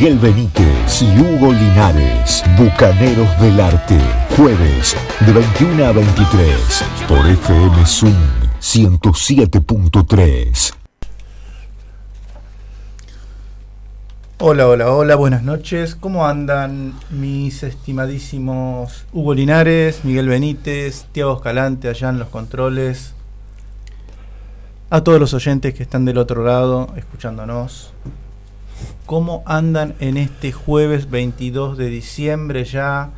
Miguel Benítez y Hugo Linares, Bucaneros del Arte, jueves de 21 a 23 por FM Zoom 107.3. Hola, hola, hola, buenas noches. ¿Cómo andan mis estimadísimos Hugo Linares, Miguel Benítez, Tiago Escalante allá en los controles? A todos los oyentes que están del otro lado escuchándonos. ¿Cómo andan en este jueves 22 de diciembre ya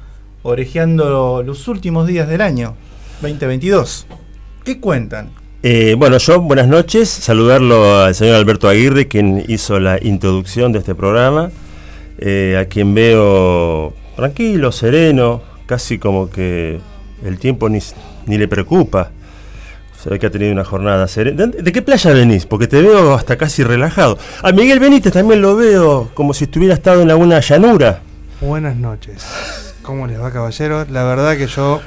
orejeando los últimos días del año 2022? ¿Qué cuentan? Eh, bueno, yo buenas noches, saludarlo al señor Alberto Aguirre, quien hizo la introducción de este programa, eh, a quien veo tranquilo, sereno, casi como que el tiempo ni, ni le preocupa. Se ve que ha tenido una jornada serena. ¿De, qué playa venís? Porque te veo hasta casi relajado. A Miguel Benítez también lo veo como si estuviera estado en alguna llanura. Buenas noches. ¿Cómo les va, caballeros? La verdad que yo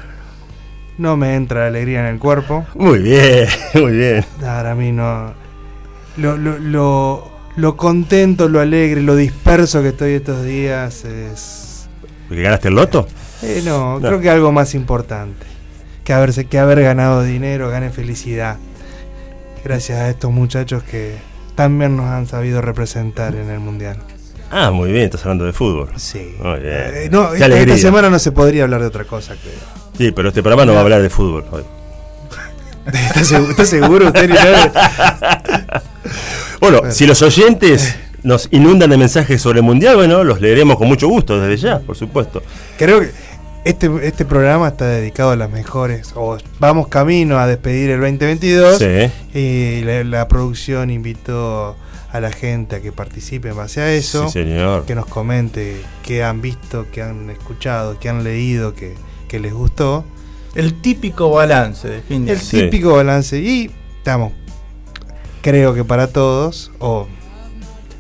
no me entra alegría en el cuerpo. Muy bien, muy bien. Para mí no. Lo, lo, lo, lo contento, lo alegre, lo disperso que estoy estos días es. ¿Porque ganaste el loto? Eh, no, no, creo que algo más importante. Que, haberse, que haber ganado dinero, gane felicidad. Gracias a estos muchachos que también nos han sabido representar en el mundial. Ah, muy bien, estás hablando de fútbol. Sí. Muy bien. Eh, no, esta, esta, semana no se podría hablar de otra cosa, creo. Sí, pero este programa no va a hablar de fútbol hoy. ¿Estás seguro, ¿está seguro usted? bueno, si los oyentes nos inundan de mensajes sobre el mundial, bueno, los leeremos con mucho gusto desde ya, por supuesto. Creo que este, este programa está dedicado a las mejores. O vamos camino a despedir el 2022. Sí. Y la, la producción invitó a la gente a que participe en base a eso. Sí, señor. Que nos comente qué han visto, qué han escuchado, qué han leído, que, que les gustó. El típico balance de fin de El sí. típico balance. Y estamos, creo que para todos, o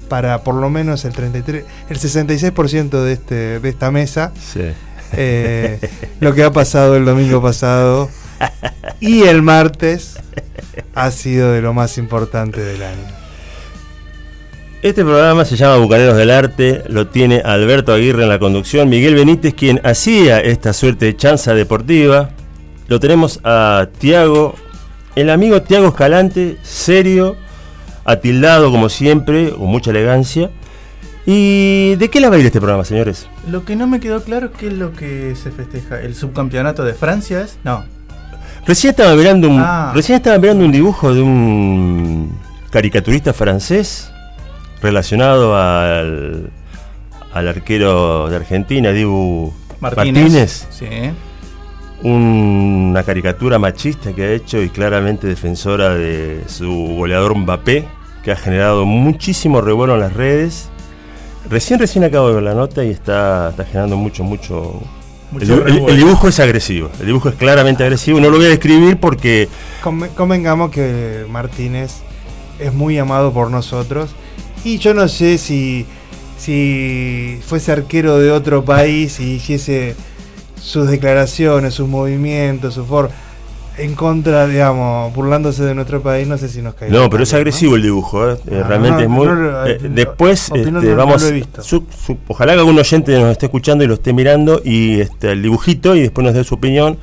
para por lo menos el 33, el 66% de este de esta mesa. Sí. Eh, lo que ha pasado el domingo pasado y el martes ha sido de lo más importante del año. Este programa se llama Bucaneros del Arte, lo tiene Alberto Aguirre en la conducción, Miguel Benítez quien hacía esta suerte de chanza deportiva, lo tenemos a Tiago, el amigo Tiago Escalante, serio, atildado como siempre, con mucha elegancia. ¿Y de qué la va a ir este programa, señores? Lo que no me quedó claro es qué es lo que se festeja. ¿El subcampeonato de Francia es? No. Recién estaba mirando un, ah. recién estaba mirando un dibujo de un caricaturista francés relacionado al, al arquero de Argentina, Dibu Martínez. Martínez. Sí. Un, una caricatura machista que ha hecho y claramente defensora de su goleador Mbappé, que ha generado muchísimo revuelo en las redes. Recién, recién acabo de ver la nota y está, está generando mucho, mucho. Mucho el, el- el dibujo es agresivo, el dibujo es claramente agresivo. No lo voy a describir porque Conve- Convengamos que Martínez es muy amado por nosotros y yo no sé si, si fuese arquero de otro país y hiciese sus declaraciones, sus movimientos, su forma en contra, digamos, burlándose de nuestro país, no sé si nos cae. No, pero es agresivo el dibujo, ¿eh? Eh, Ah, realmente no, es muy. eh, después, opino, este, no- no vamos. lo he visto. su- su- ojalá que algún oyente nos esté escuchando y lo esté mirando y este, el dibujito y después nos dé su opinión.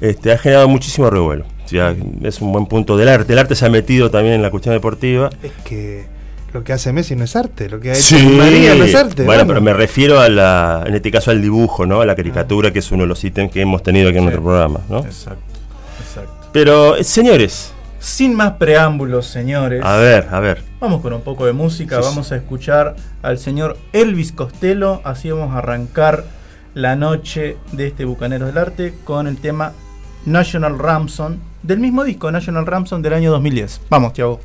Este, ha generado muchísimo revuelo. O sea, es un buen punto del arte. El arte se ha metido también en la cuestión deportiva. Es que lo que hace Messi no es arte, lo que ha hecho Di María no es arte. Bueno, pero me refiero a la, en este caso al dibujo, ¿no? A la caricatura, que es uno de los ítems que hemos tenido aquí en Sí. nuestro programa, ¿no? Exacto. Pero, señores, Sin más preámbulos, señores. a ver, a ver. Vamos con un poco de música, Sí, vamos a escuchar al señor Elvis Costello, así vamos a arrancar la noche de este Bucaneros del Arte con el tema National Ramson, del mismo disco National Ramson del año 2010. Vamos, Tiago.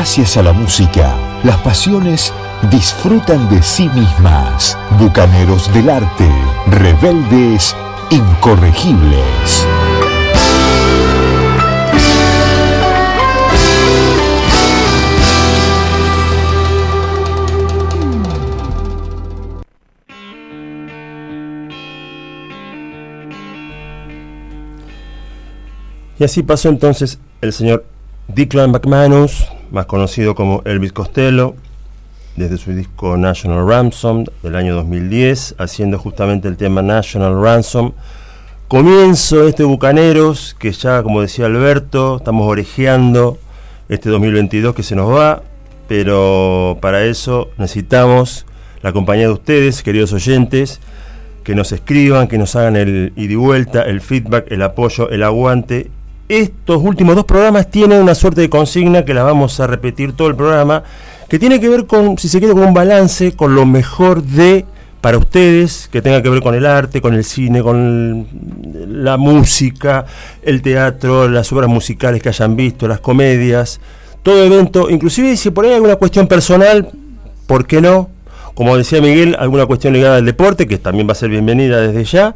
Gracias a la música, las pasiones disfrutan de sí mismas. Bucaneros del arte, rebeldes, incorregibles. Y así pasó entonces el señor Declan McManus, más conocido como Elvis Costello, desde su disco National Ransom del año 2010, haciendo justamente el tema National Ransom. Comienzo este Bucaneros, que ya, como decía Alberto, estamos orejeando este 2022 que se nos va, pero para eso necesitamos la compañía de ustedes, queridos oyentes, que nos escriban, que nos hagan el ida y vuelta, el feedback, el apoyo, el aguante estos últimos dos programas tienen una suerte de consigna que la vamos a repetir todo el programa, que tiene que ver con, si se quiere, con un balance, con lo mejor de para ustedes, que tenga que ver con el arte, con el cine, con la música, el teatro, las obras musicales que hayan visto, las comedias, todo evento, inclusive si por ahí hay alguna cuestión personal, ¿por qué no? Como decía Miguel, alguna cuestión ligada al deporte, que también va a ser bienvenida desde ya.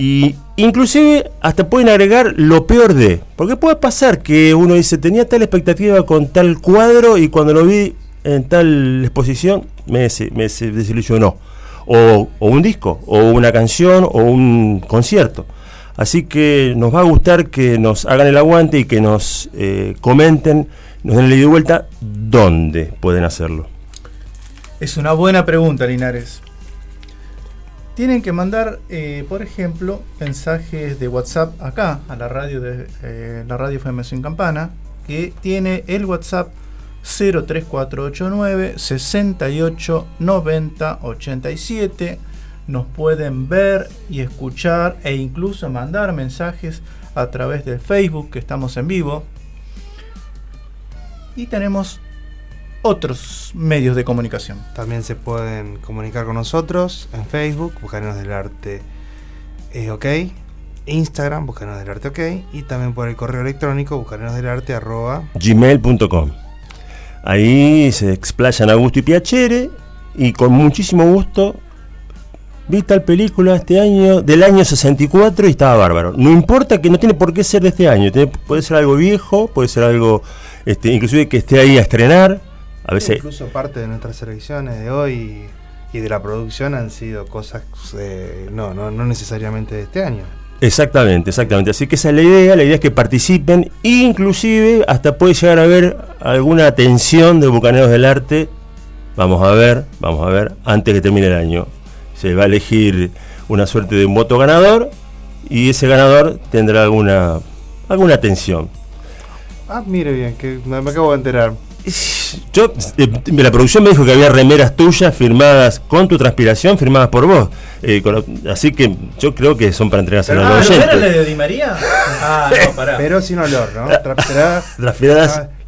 Y inclusive hasta pueden agregar lo peor de. Porque puede pasar que uno dice, tenía tal expectativa con tal cuadro y cuando lo vi en tal exposición me, me desilusionó. O, un disco, o una canción, o un concierto. Así que nos va a gustar que nos hagan el aguante y que nos eh, comenten, nos den el ida y vuelta, dónde pueden hacerlo. Es una buena pregunta, Linares. Tienen que mandar, eh, por ejemplo, mensajes de WhatsApp acá, a la radio de eh, la radio FM Sin Campana, que tiene el WhatsApp 03489 68 90 87. Nos pueden ver y escuchar e incluso mandar mensajes a través del Facebook, que estamos en vivo. Y tenemos otros medios de comunicación. También se pueden comunicar con nosotros en Facebook, Bucaneros del Arte eh, OK, Instagram, Bucaneros del Arte OK, y también por el correo electrónico, bucaneros del arte arroba gmail.com. Ahí se explayan Augusto y Piacere y con muchísimo gusto vi tal película este año, del año 64 y estaba bárbaro. No importa que no tiene por qué ser de este año, puede ser algo viejo, puede ser algo, este, inclusive que esté ahí a estrenar, Incluso parte de nuestras selecciones de hoy y de la producción han sido cosas, eh, no, no, no necesariamente de este año. Exactamente, exactamente. Así que esa es la idea. La idea es que participen. Inclusive hasta puede llegar a haber alguna atención de Bucaneros del Arte. Vamos a ver, vamos a ver, antes que termine el año. Se va a elegir una suerte de un voto ganador y ese ganador tendrá alguna, alguna atención. Ah, mire bien, que me acabo de enterar. Yo, eh, la producción me dijo que había remeras tuyas firmadas con tu transpiración, firmadas por vos. Eh, así que yo creo que son para entregarse a los oyentes. ¿No de Di María? Ah, no, pará. Pero sin olor, ¿no? Transpiradas.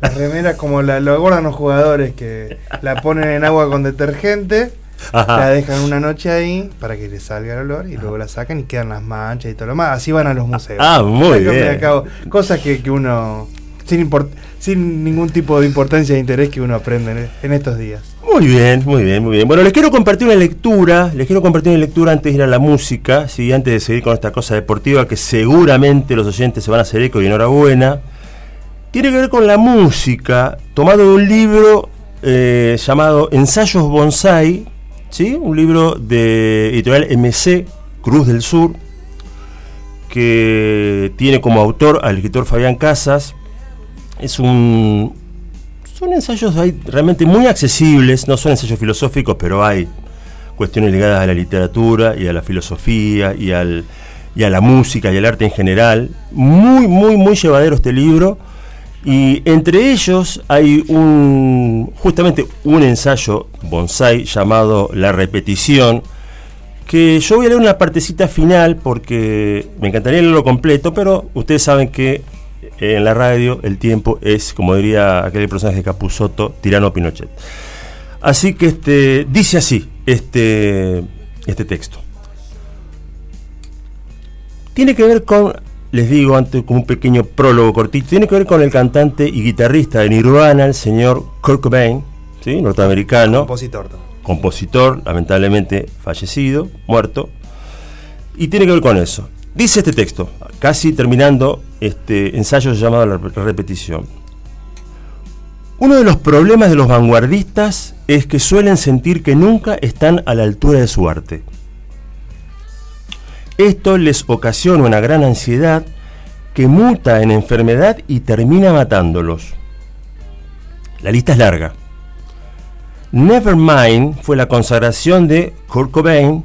Las remeras como la, lo guardan los jugadores que la ponen en agua con detergente. La dejan una noche ahí para que le salga el olor y luego la sacan y quedan las manchas y todo lo más. Así van a los museos. Ah, muy bien. cosas que, que uno sin, sin ningún tipo de importancia e interés que uno aprende en estos días. Muy bien, muy bien, muy bien. Bueno, les quiero compartir una lectura, les quiero compartir una lectura antes de ir a la música, ¿sí? antes de seguir con esta cosa deportiva que seguramente los oyentes se van a hacer eco y enhorabuena. Tiene que ver con la música, tomado de un libro eh, llamado Ensayos Bonsai, ¿sí? un libro de editorial MC, Cruz del Sur, que tiene como autor al escritor Fabián Casas, es un. Son ensayos realmente muy accesibles, no son ensayos filosóficos, pero hay cuestiones ligadas a la literatura y a la filosofía y, al, y a la música y al arte en general. Muy, muy, muy llevadero este libro. Y entre ellos hay un justamente un ensayo bonsai llamado La repetición, que yo voy a leer una partecita final porque me encantaría leerlo completo, pero ustedes saben que en la radio el tiempo es, como diría aquel personaje de Capusotto, tirano Pinochet. Así que este, dice así este, este texto. Tiene que ver con les digo antes como un pequeño prólogo cortito, tiene que ver con el cantante y guitarrista de Nirvana, el señor Kurt Cobain, ¿sí? norteamericano, Compositor. compositor, lamentablemente fallecido, muerto, y tiene que ver con eso. Dice este texto, casi terminando este ensayo llamado La repetición. Uno de los problemas de los vanguardistas es que suelen sentir que nunca están a la altura de su arte. Esto les ocasiona una gran ansiedad que muta en enfermedad y termina matándolos. La lista es larga. Nevermind fue la consagración de Kurt Cobain,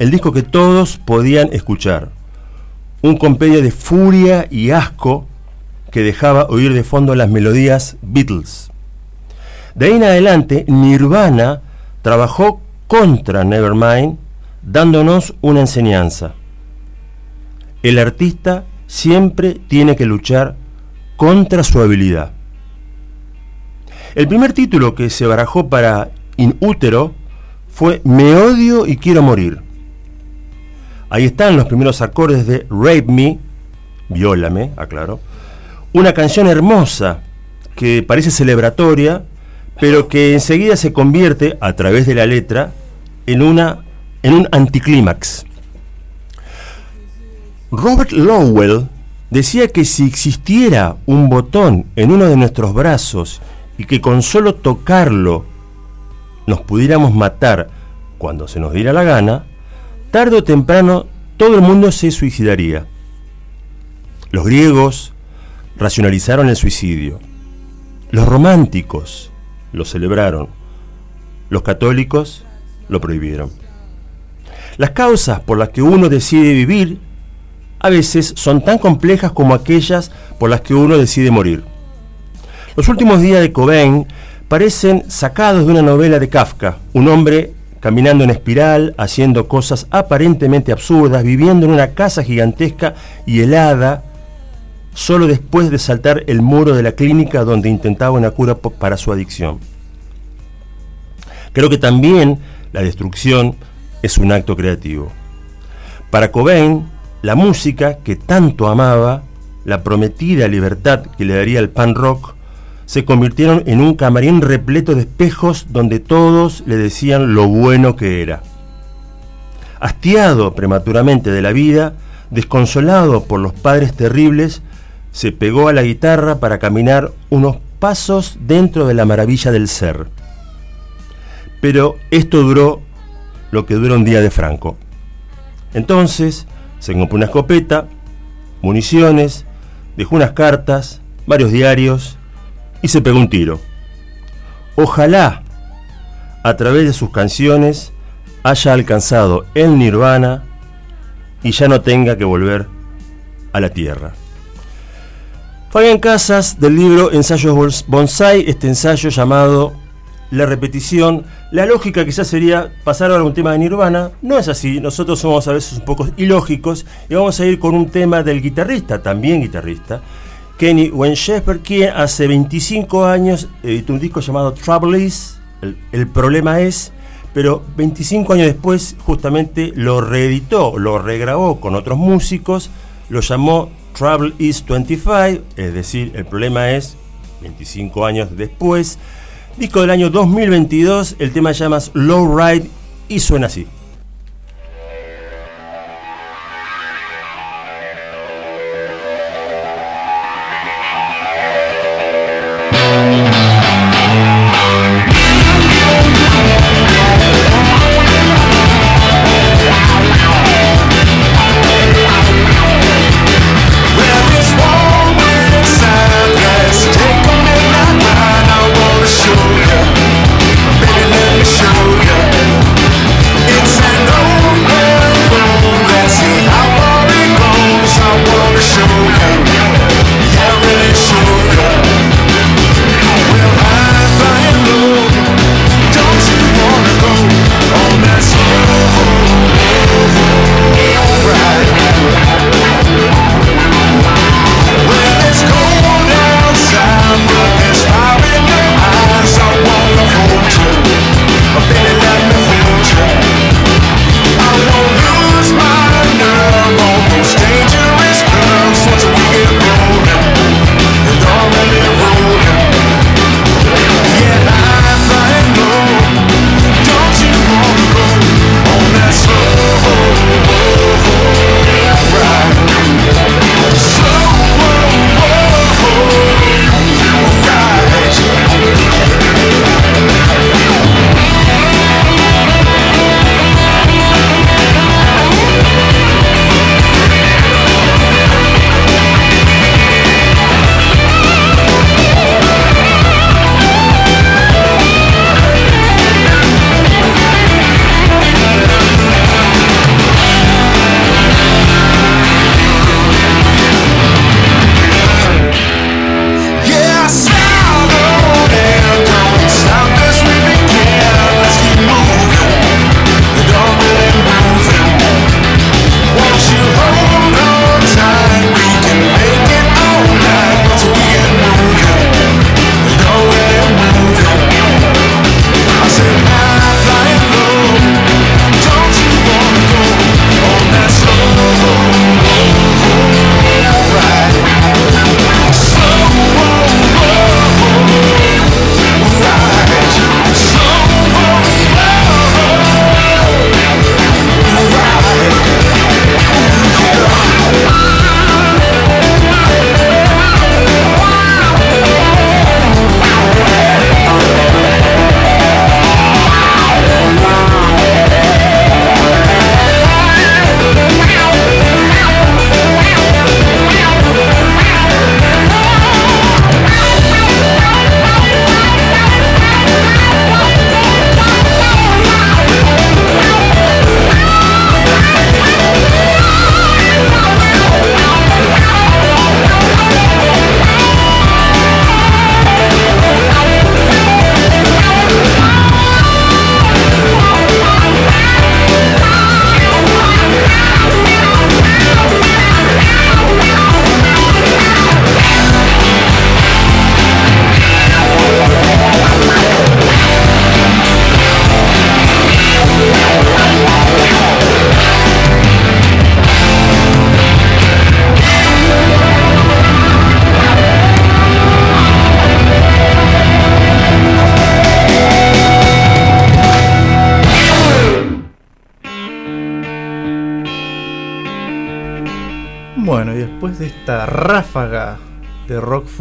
el disco que todos podían escuchar. Un compendio de furia y asco que dejaba oír de fondo las melodías Beatles. De ahí en adelante, Nirvana trabajó contra Nevermind, dándonos una enseñanza. El artista siempre tiene que luchar contra su habilidad. El primer título que se barajó para In Útero fue Me odio y quiero morir. Ahí están los primeros acordes de Rape Me, Viólame, aclaro. Una canción hermosa que parece celebratoria, pero que enseguida se convierte, a través de la letra, en, una, en un anticlímax. Robert Lowell decía que si existiera un botón en uno de nuestros brazos y que con solo tocarlo nos pudiéramos matar cuando se nos diera la gana, tarde o temprano todo el mundo se suicidaría. Los griegos racionalizaron el suicidio. Los románticos lo celebraron. Los católicos lo prohibieron. Las causas por las que uno decide vivir a veces son tan complejas como aquellas por las que uno decide morir. Los últimos días de Cobain parecen sacados de una novela de Kafka, un hombre caminando en espiral, haciendo cosas aparentemente absurdas, viviendo en una casa gigantesca y helada, solo después de saltar el muro de la clínica donde intentaba una cura para su adicción. Creo que también la destrucción es un acto creativo. Para Cobain, la música que tanto amaba, la prometida libertad que le daría el pan rock, se convirtieron en un camarín repleto de espejos donde todos le decían lo bueno que era. Hastiado prematuramente de la vida, desconsolado por los padres terribles, se pegó a la guitarra para caminar unos pasos dentro de la maravilla del ser. Pero esto duró lo que dura un día de Franco. Entonces se compró una escopeta, municiones, dejó unas cartas, varios diarios y se pegó un tiro. Ojalá a través de sus canciones haya alcanzado el nirvana y ya no tenga que volver a la tierra. Fabián Casas del libro Ensayos Bons- Bonsai, este ensayo llamado La repetición. La lógica quizás sería pasar a un tema de Nirvana. No es así, nosotros somos a veces un poco ilógicos y vamos a ir con un tema del guitarrista, también guitarrista, Kenny Wayne Shepherd, quien hace 25 años editó un disco llamado Trouble Is, el, problema es, pero 25 años después justamente lo reeditó, lo regrabó con otros músicos, lo llamó Trouble Is 25, es decir, el problema es 25 años después. Disco del año 2022, el tema se llama Low Ride y suena así.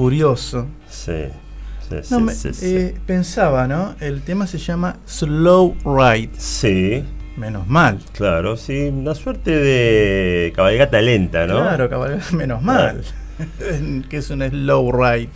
Furioso. Sí. Sí, No, sí, me- sí, sí. eh, pensaba, ¿no? El tema se llama Slow Ride. Sí, Menos mal. claro, sí. Una suerte de cabalgata lenta, ¿no? Claro, cabalgata, menos mal. que es un Slow Ride.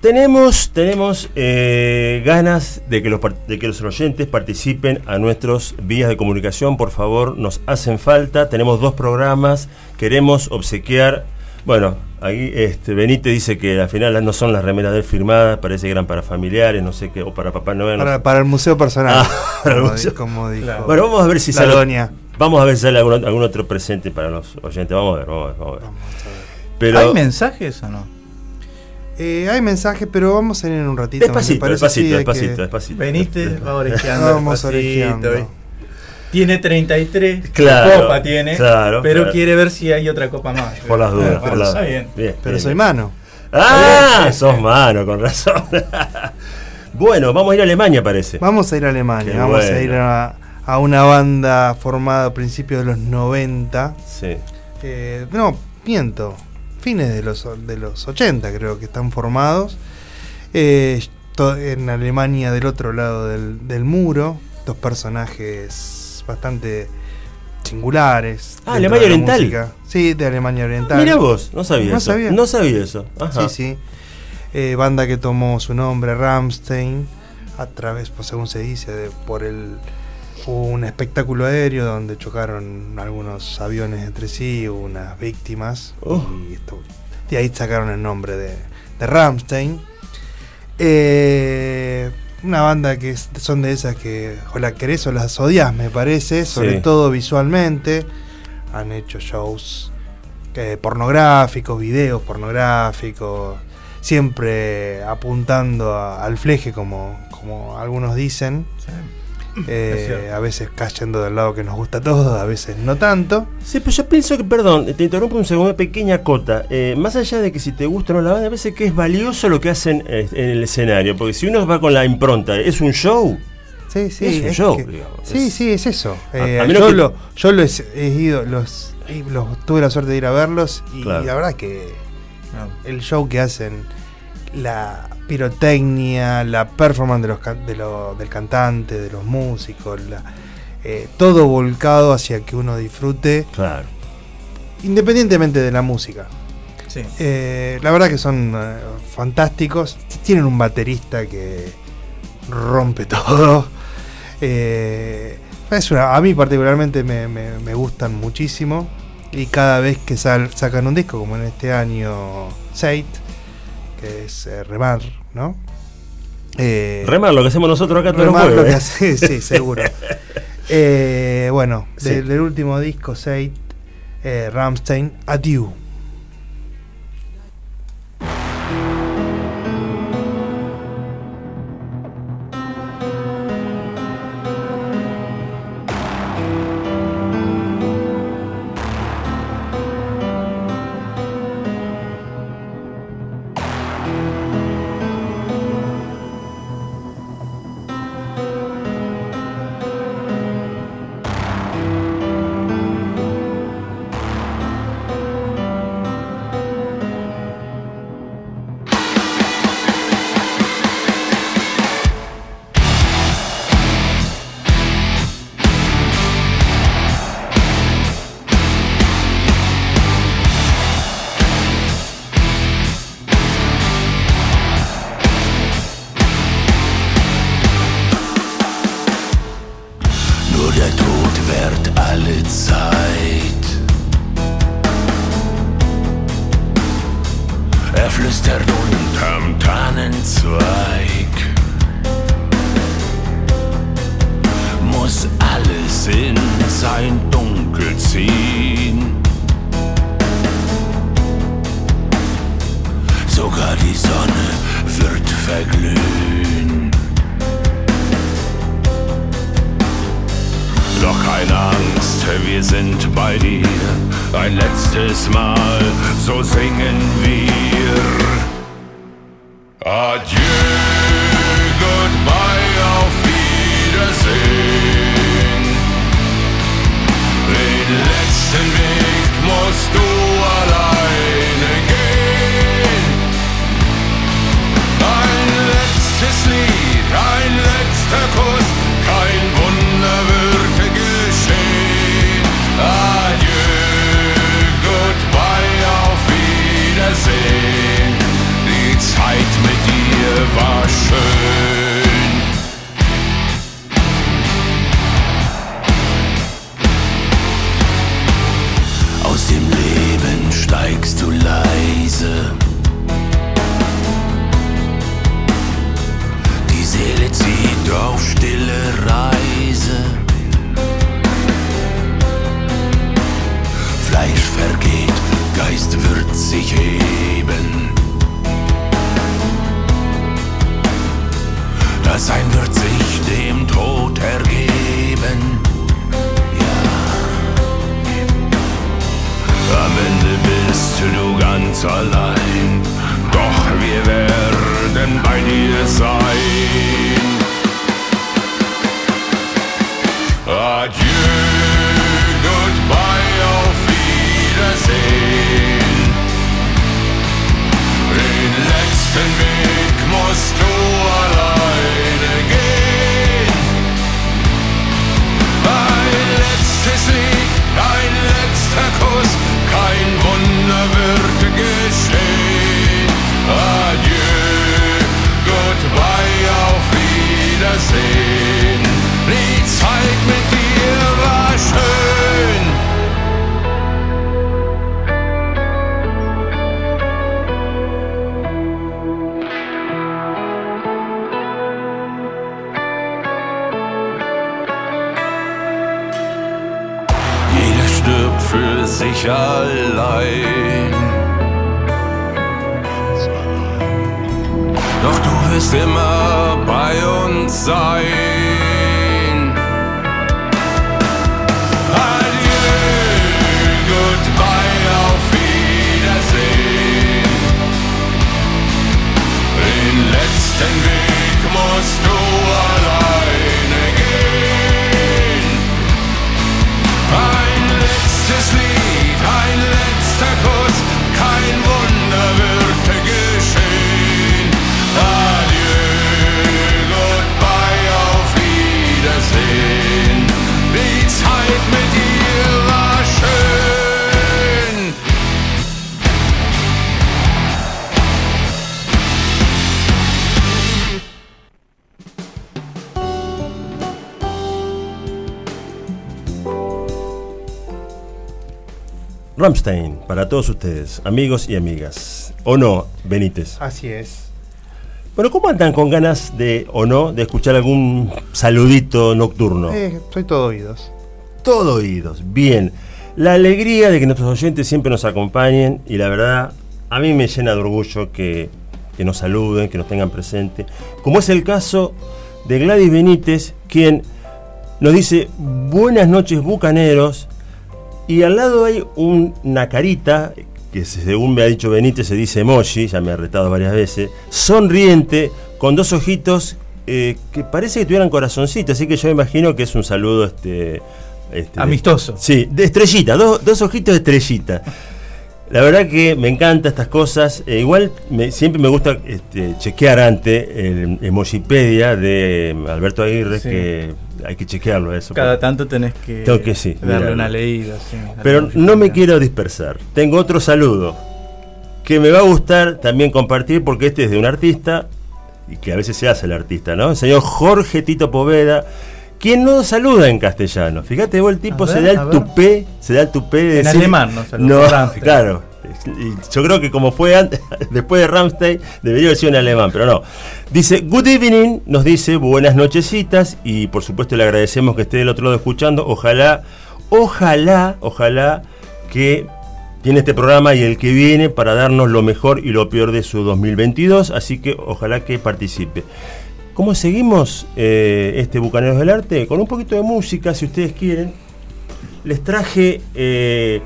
Tenemos, tenemos eh, ganas de que, los, de que los oyentes participen a nuestros vías de comunicación, por favor, nos hacen falta. Tenemos dos programas, queremos obsequiar. Bueno, ahí este, Benítez dice que al final no son las remeras de él firmadas, parece que eran para familiares, no sé qué, o para Papá Noel. no Para, para el museo personal. Ah, para el como, museo. como dijo. Claro. Bueno, vamos a ver si la sale. doña. Vamos a ver si sale algún, algún otro presente para los oyentes. Vamos a ver, vamos a ver. Vamos a ver. Vamos a ver. Pero, ¿Hay mensajes o no? Eh, hay mensajes, pero vamos a ir en un ratito. ¿me despacito, despacito, despacito, despacito. Benítez va orejeando. Vamos despacito, orejeando. ¿eh? Tiene 33, Claro, copa tiene, claro, pero claro. quiere ver si hay otra copa más. Por las dudas, por las está dudas. bien. Bien, Pero bien, soy mano. Ah, bien. sos mano, con razón. bueno, vamos a ir a Alemania, parece. Vamos a ir a Alemania. Qué vamos a ir a, a una banda formada a principios de los 90. Sí. Eh, no, miento. Fines de los, de los 80 creo que están formados. Eh, en Alemania del otro lado del, del muro. Dos personajes bastante singulares. Ah, Alemania Oriental. música. Sí, de Alemania Oriental. Mira vos, no sabía No eso. sabía. No sabía eso. Ajá. Sí, sí. Eh, banda que tomó su nombre, Ramstein, a través, pues, según se dice, de- por el hubo un espectáculo aéreo donde chocaron algunos aviones entre sí, hubo unas víctimas. Oh. Y esto- de ahí sacaron el nombre de, de Ramstein. Eh, una banda que es- son de esas que o la querés o las odias, me parece, sobre Sí. todo visualmente. Han hecho shows eh, pornográficos, videos pornográficos, siempre apuntando a- al fleje, como, como algunos dicen. Eh, a veces cayendo del lado que nos gusta a todos, a veces no tanto. Sí, pero yo pienso que, perdón, te interrumpo un segundo, una pequeña cota. Eh, más allá de que si te gusta o no la banda, a veces que es valioso lo que hacen eh, en el escenario. Porque si uno va con la impronta, es un show. Sí, sí, Es un es show, que- digamos, sí, es- sí, es eso. Eh, a yo que- lo, yo los he ido, los, tuve la suerte de ir a verlos y Claro. la verdad que No. el show que hacen, la pirotecnia, la performance de los, can- de lo- del cantante, de los músicos, la- eh, todo volcado hacia que uno disfrute, Claro. independientemente de la música. Sí. Eh, la verdad que son eh, fantásticos. Tienen un baterista que rompe todo. Eh, es una- a mí particularmente me, me- me gustan muchísimo. Y cada vez que sal- sacan un disco, como en este año Sate, que es eh, Remar, ¿no? Eh, Remar, lo que hacemos nosotros acá todos los Remar lo que hace, sí, seguro. Eh, bueno, Sí. del, del último disco, Sate, eh, Ramstein, Adieu. Sein Dunkel ziehen. Sogar die Sonne wird verglühen. Doch keine Angst, wir sind bei dir. Ein letztes Mal, so singen wir. Adieu, Zeit mit dir war schön. Todos ustedes, amigos y amigas. ¿O no, Benítez? Así es. Bueno, ¿cómo andan con ganas de, o no, de escuchar algún saludito nocturno? Eh, soy todo oídos. Todo oídos, bien. La alegría de que nuestros oyentes siempre nos acompañen y la verdad, a mí me llena de orgullo que, que nos saluden, que nos tengan presente. Como es el caso de Gladys Benítez, quien nos dice buenas noches bucaneros y al lado hay un- una carita que según me ha dicho Benítez se dice emoji, ya me ha retado varias veces, sonriente, con dos ojitos eh, que parece que tuvieran corazoncito, así que yo imagino que es un saludo este, este, Amistoso. Sí, de estrellita, dos, dos ojitos de estrellita. La verdad que me encantan estas cosas. eh, igual me- siempre me gusta este, chequear antes el Emojipedia de Alberto Aguirre, Sí. que hay que chequearlo eso. Cada tanto tenés que, Tengo que sí, darle mirarlo. una leída. sí, Pero no me quiero dispersar. Tengo otro saludo que me va a gustar también compartir porque este es de un artista y que a veces se hace el artista, ¿no? El señor Jorge Tito Poveda, quien no saluda en castellano. Fíjate, vos el tipo se da el tupé, se da el tupé de En decir- alemán no saluda, No, claro. Yo creo que como fue antes, después de Ramstein, debería haber sido en alemán, pero no. Dice, good evening, nos dice buenas nochecitas y por supuesto le agradecemos que esté del otro lado escuchando. Ojalá, ojalá, ojalá que tiene este programa y el que viene para darnos lo mejor y lo peor de su 2022, así que ojalá que participe. ¿Cómo seguimos eh, este Bucaneros del Arte? Con un poquito de música, si ustedes quieren. Les traje... eh,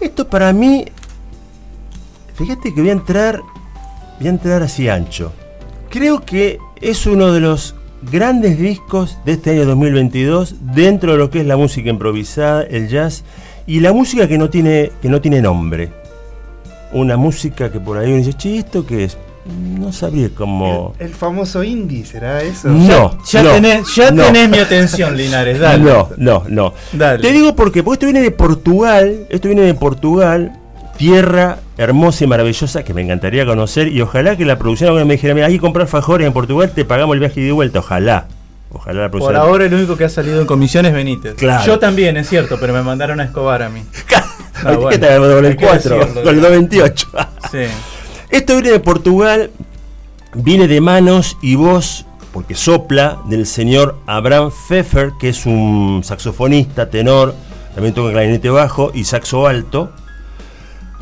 esto para mí... Fíjate que voy a entrar... Voy a entrar así ancho. Creo que es uno de los grandes discos de este año 2022 dentro de lo que es la música improvisada, el jazz y la música que no tiene, que no tiene nombre. Una música que por ahí uno dice, che, ¿esto qué es? No sabía cómo... El, el famoso indie, ¿será eso? No, Ya, no, tenés, ya no. tenés mi atención, Linares, dale. No, no, no. Dale. Te digo porque, porque esto viene de Portugal, esto viene de Portugal, tierra hermosa y maravillosa que me encantaría conocer y ojalá que la producción alguna me dijera, mira, hay que comprar fajores en Portugal, te pagamos el viaje y de vuelta, ojalá. Ojalá la Por producción... ahora el único que ha salido en comisión es Benítez. Claro. Yo también, es cierto, pero me mandaron a Escobar a mí. ¿A ti bueno, qué te con el que 4? decirlo, Con el ¿no? 98. Sí. Esto viene de Portugal, viene de manos y voz, porque sopla, del señor Abraham Pfeffer, que es un saxofonista, tenor, también toca clarinete bajo y saxo alto,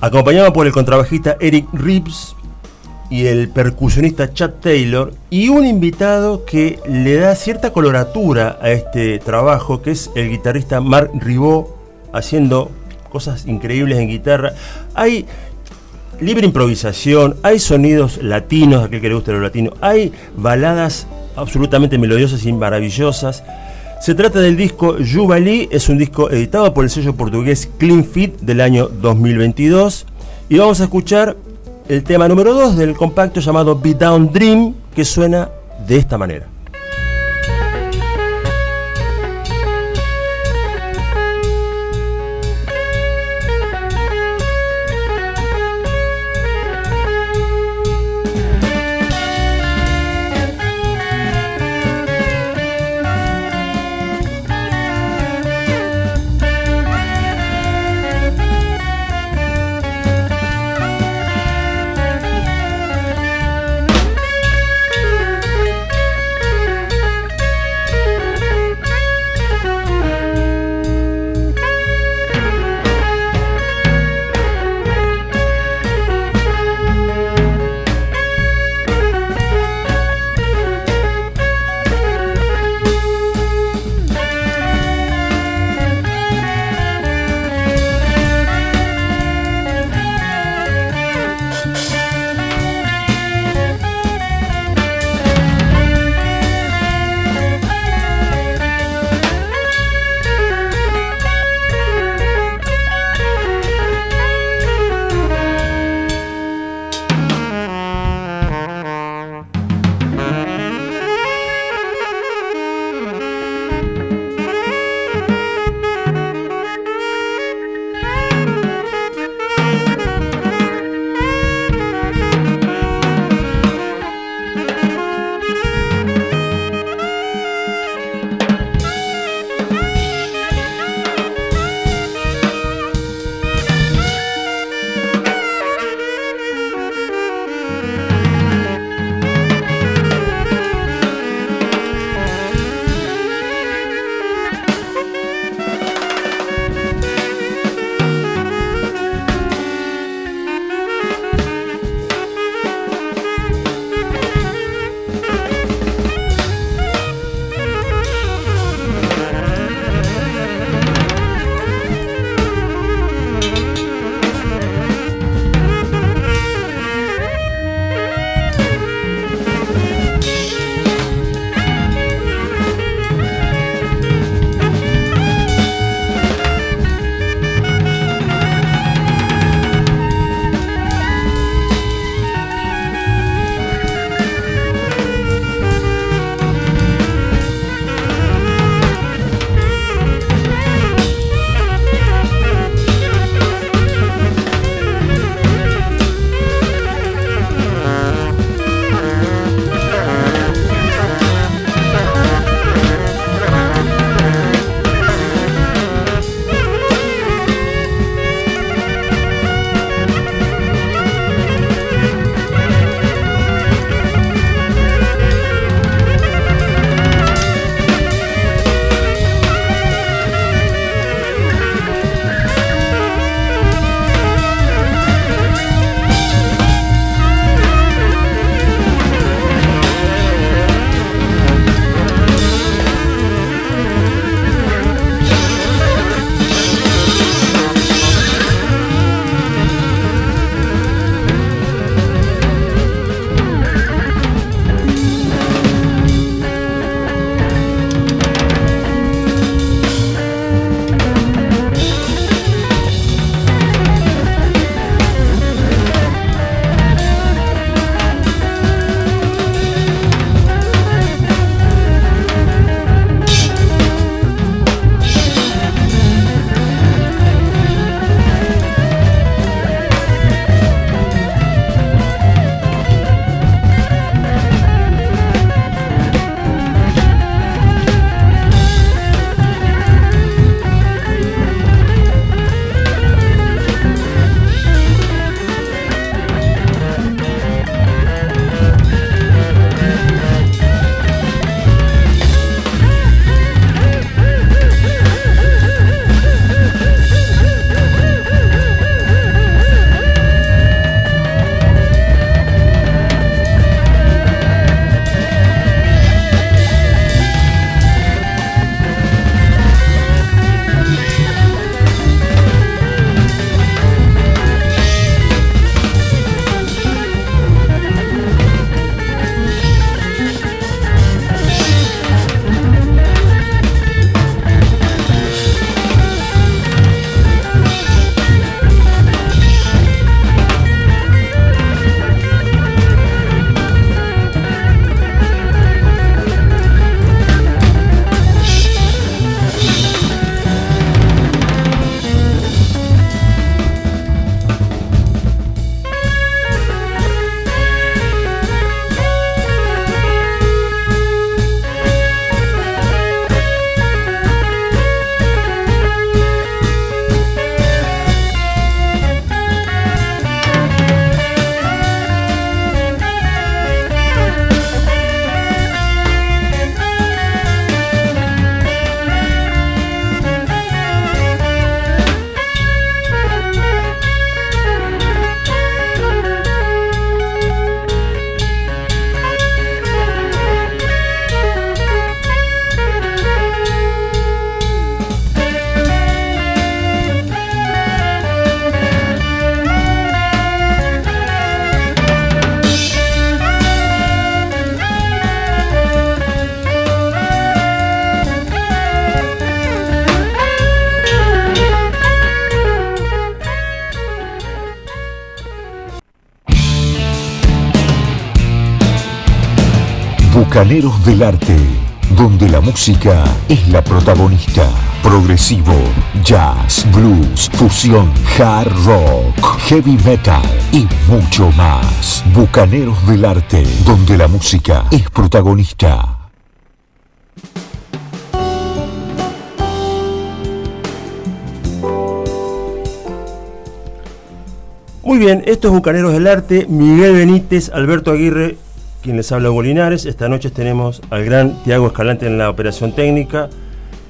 acompañado por el contrabajista Eric Reeves. y el percusionista Chad Taylor y un invitado que le da cierta coloratura a este trabajo, que es el guitarrista Mark Ribot, haciendo cosas increíbles en guitarra. Hay libre improvisación, hay sonidos latinos, aquel que le gusta lo latino, hay baladas absolutamente melodiosas y maravillosas. Se trata del disco Jubilee, es un disco editado por el sello portugués Clean Fit del año 2022 y vamos a escuchar el tema número 2 del compacto llamado Beat Down Dream que suena de esta manera. Bucaneros del Arte, donde la música es la protagonista. Progresivo, jazz, blues, fusión, hard rock, heavy metal y mucho más. Bucaneros del Arte, donde la música es protagonista. Muy bien, esto es Bucaneros del Arte, Miguel Benítez, Alberto Aguirre, quien les habla Hugo Linares. Esta noche tenemos al gran Tiago Escalante en la operación técnica.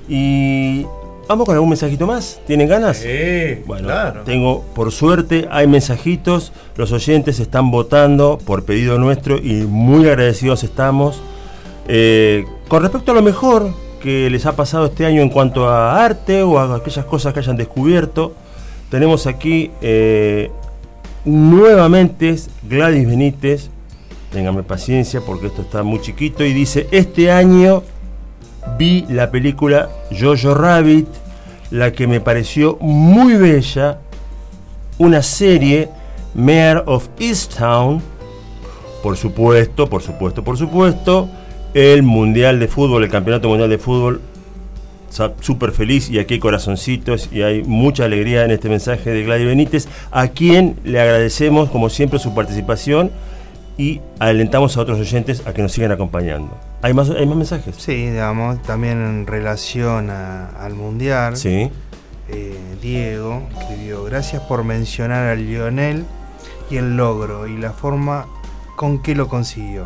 Y vamos con algún mensajito más. ¿Tienen ganas? Sí, Bueno, claro. tengo, por suerte, hay mensajitos. Los oyentes están votando por pedido nuestro y muy agradecidos estamos. Eh, con respecto a lo mejor que les ha pasado este año en cuanto a arte o a aquellas cosas que hayan descubierto, tenemos aquí eh, nuevamente Gladys Benítez. Ténganme paciencia porque esto está muy chiquito. Y dice: Este año vi la película Jojo Rabbit, la que me pareció muy bella. Una serie, Mayor of Easttown. Por supuesto, por supuesto, por supuesto. El Mundial de Fútbol, el Campeonato Mundial de Fútbol. Súper feliz y aquí hay corazoncitos y hay mucha alegría en este mensaje de Gladys Benítez, a quien le agradecemos como siempre su participación y alentamos a otros oyentes a que nos sigan acompañando. ¿Hay más, hay más mensajes? Sí, digamos, también en relación a- al Mundial, Sí. eh, Diego escribió, gracias por mencionar a Lionel y el logro y la forma con que lo consiguió.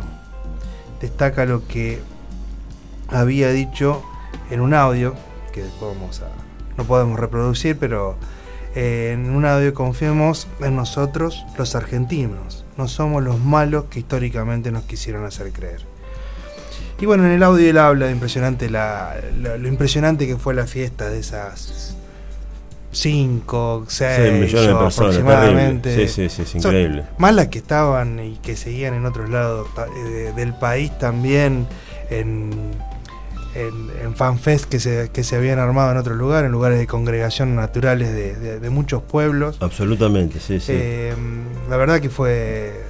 Destaca lo que había dicho en un audio, que después vamos a, no podemos reproducir, pero eh, en un audio confiemos en nosotros los argentinos, no somos los malos que históricamente nos quisieron hacer creer. Y bueno, en el audio él habla de impresionante la, lo impresionante que fue la fiesta de esas 5, 6 Sí, millones de personas, aproximadamente. Sí, sí, sí, es Son- increíble. Más las que estaban y que seguían en otros lados eh, de- del país también, en, en, en fanfest que se, que se habían armado en otros lugares, en lugares de congregación naturales de, de- de muchos pueblos. Absolutamente, sí, sí. Eh, la verdad que fue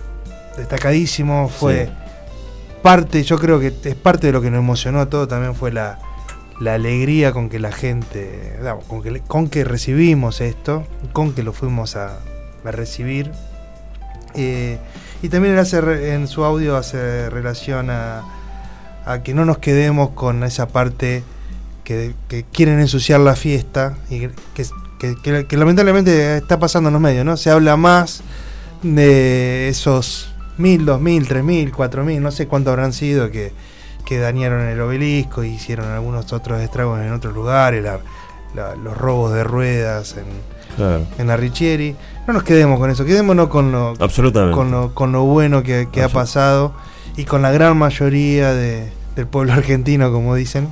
destacadísimo, fue Sí. parte, yo creo que es parte de lo que nos emocionó a todos, también fue la, la alegría con que la gente, con que, con que recibimos esto, con que lo fuimos a, a recibir. Eh, y también él hace re- en su audio hace relación a, a que no nos quedemos con esa parte que, que quieren ensuciar la fiesta y que, que- que- que lamentablemente está pasando en los medios, ¿no? Se habla más de esos mil, dos mil, tres mil, cuatro mil, no sé cuánto habrán sido que, que dañaron el obelisco, hicieron algunos otros estragos en otros lugares, la- la- los robos de ruedas en, Claro. en la Richieri. No nos quedemos con eso, quedémonos con lo, Absolutamente. con lo, con lo bueno que, que ha pasado y con la gran mayoría de- del pueblo argentino, como dicen,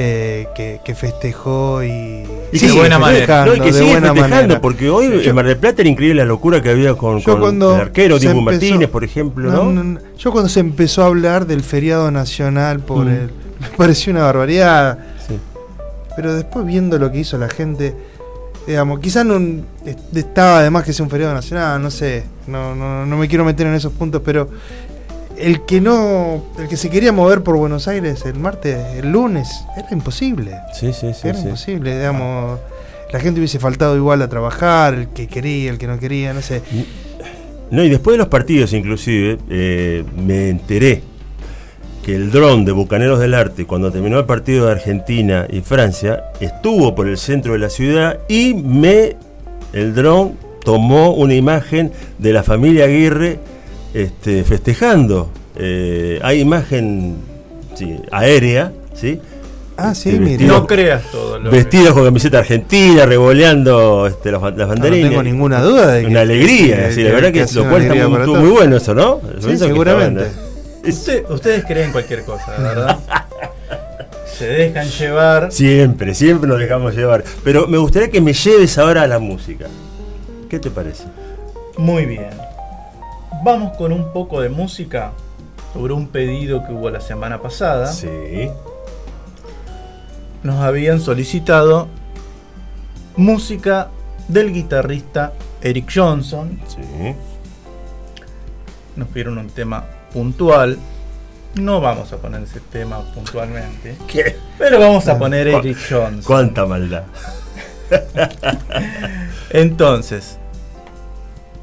eh, que, que festejó y, Y de buena manera. No, y que sigue buena manera. porque hoy Yo- en Mar del Plata era increíble la locura que había con, con el arquero Dibu empezó- Martínez, por ejemplo, ¿no? No, no, no. Yo cuando se empezó a hablar del feriado nacional por Mm. el, me pareció una barbaridad. Sí. Pero después viendo lo que hizo la gente, digamos, quizás no est- estaba además que sea un feriado nacional, no sé, no, no, no me quiero meter en esos puntos, pero el que no, el que se quería mover por Buenos Aires el martes, el lunes, era imposible. Sí, sí, sí. era sí. imposible, digamos. La gente hubiese faltado igual a trabajar, el que quería, el que no quería, no sé. No, y después de los partidos, inclusive, eh, me enteré que el dron de Bucaneros del Arte, cuando terminó el partido de Argentina y Francia, estuvo por el centro de la ciudad y me. El dron tomó una imagen de la familia Aguirre este, festejando. Eh, hay imagen sí, aérea, ¿sí? Ah, sí, Este, mire. vestido- No creas todo lo que- Vestidos con camiseta argentina, revoleando este, las, las No, banderinas. tengo ninguna duda de que Una alegría, que- sí, la verdad que, lo cual está muy, bueno eso, ¿no? Sí, Eso que seguramente. Usted- ustedes creen cualquier cosa, ¿verdad? Se dejan llevar. Siempre, siempre nos dejamos llevar. Pero me gustaría que me lleves ahora a la música. ¿Qué te parece? Muy bien. Vamos con un poco de música sobre un pedido que hubo la semana pasada. Sí. Nos habían solicitado música del guitarrista Eric Johnson. Sí. Nos pidieron un tema puntual. No vamos a poner ese tema puntualmente, ¿Qué? pero vamos a poner Eric Johnson. Cuánta maldad. Entonces,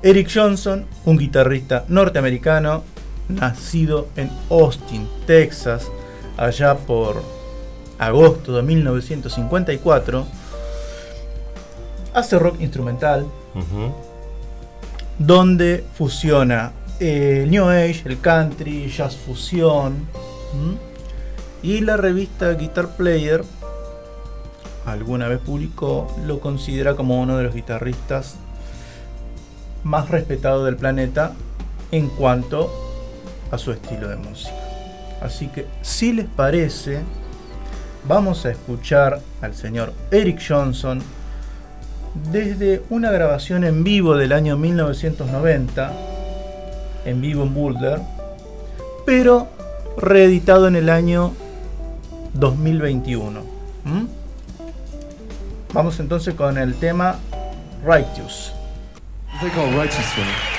Eric Johnson, un guitarrista norteamericano, nacido en Austin, Texas, allá por agosto de 1954, hace rock instrumental, donde fusiona eh, el New Age, el country, jazz fusión. Y la revista Guitar Player alguna vez publicó, lo considera como uno de los guitarristas más respetados del planeta en cuanto a su estilo de música. Así que, si les parece, vamos a escuchar al señor Eric Johnson desde una grabación en vivo del año 1990, en vivo en Boulder, pero reeditado en el año 2021. ¿Mm? Vamos entonces con el tema Righteous. They call called Righteous One.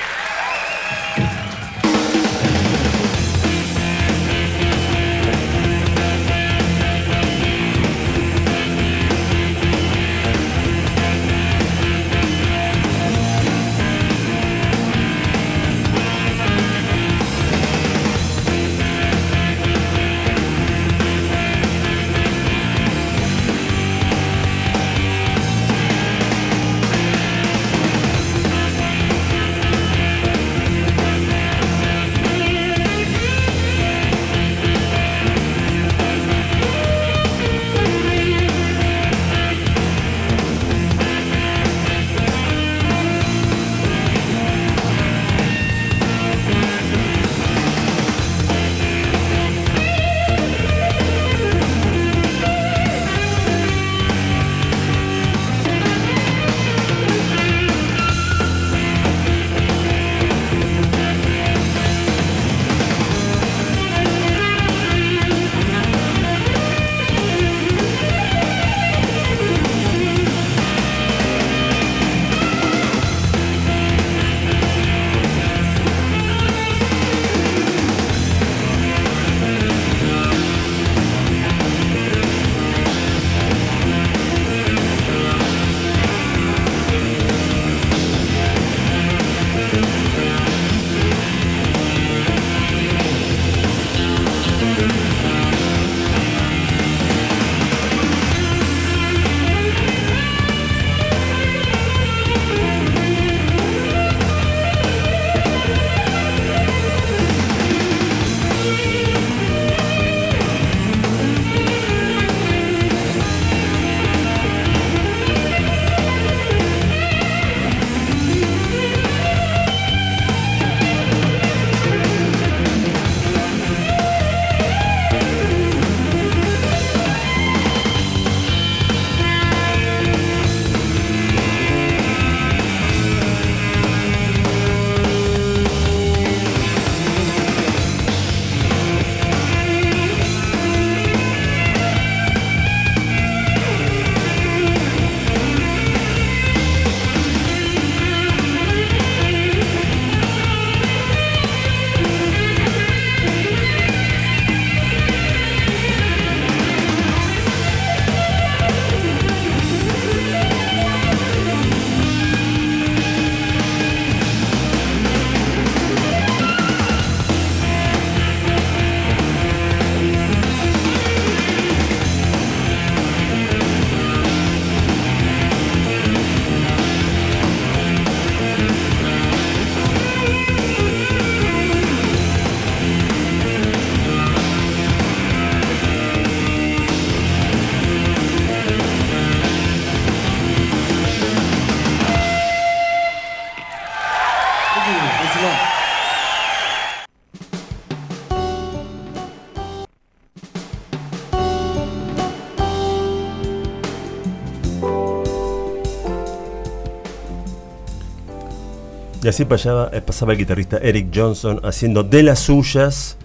Y así pasaba, eh, pasaba el guitarrista Eric Johnson haciendo de las suyas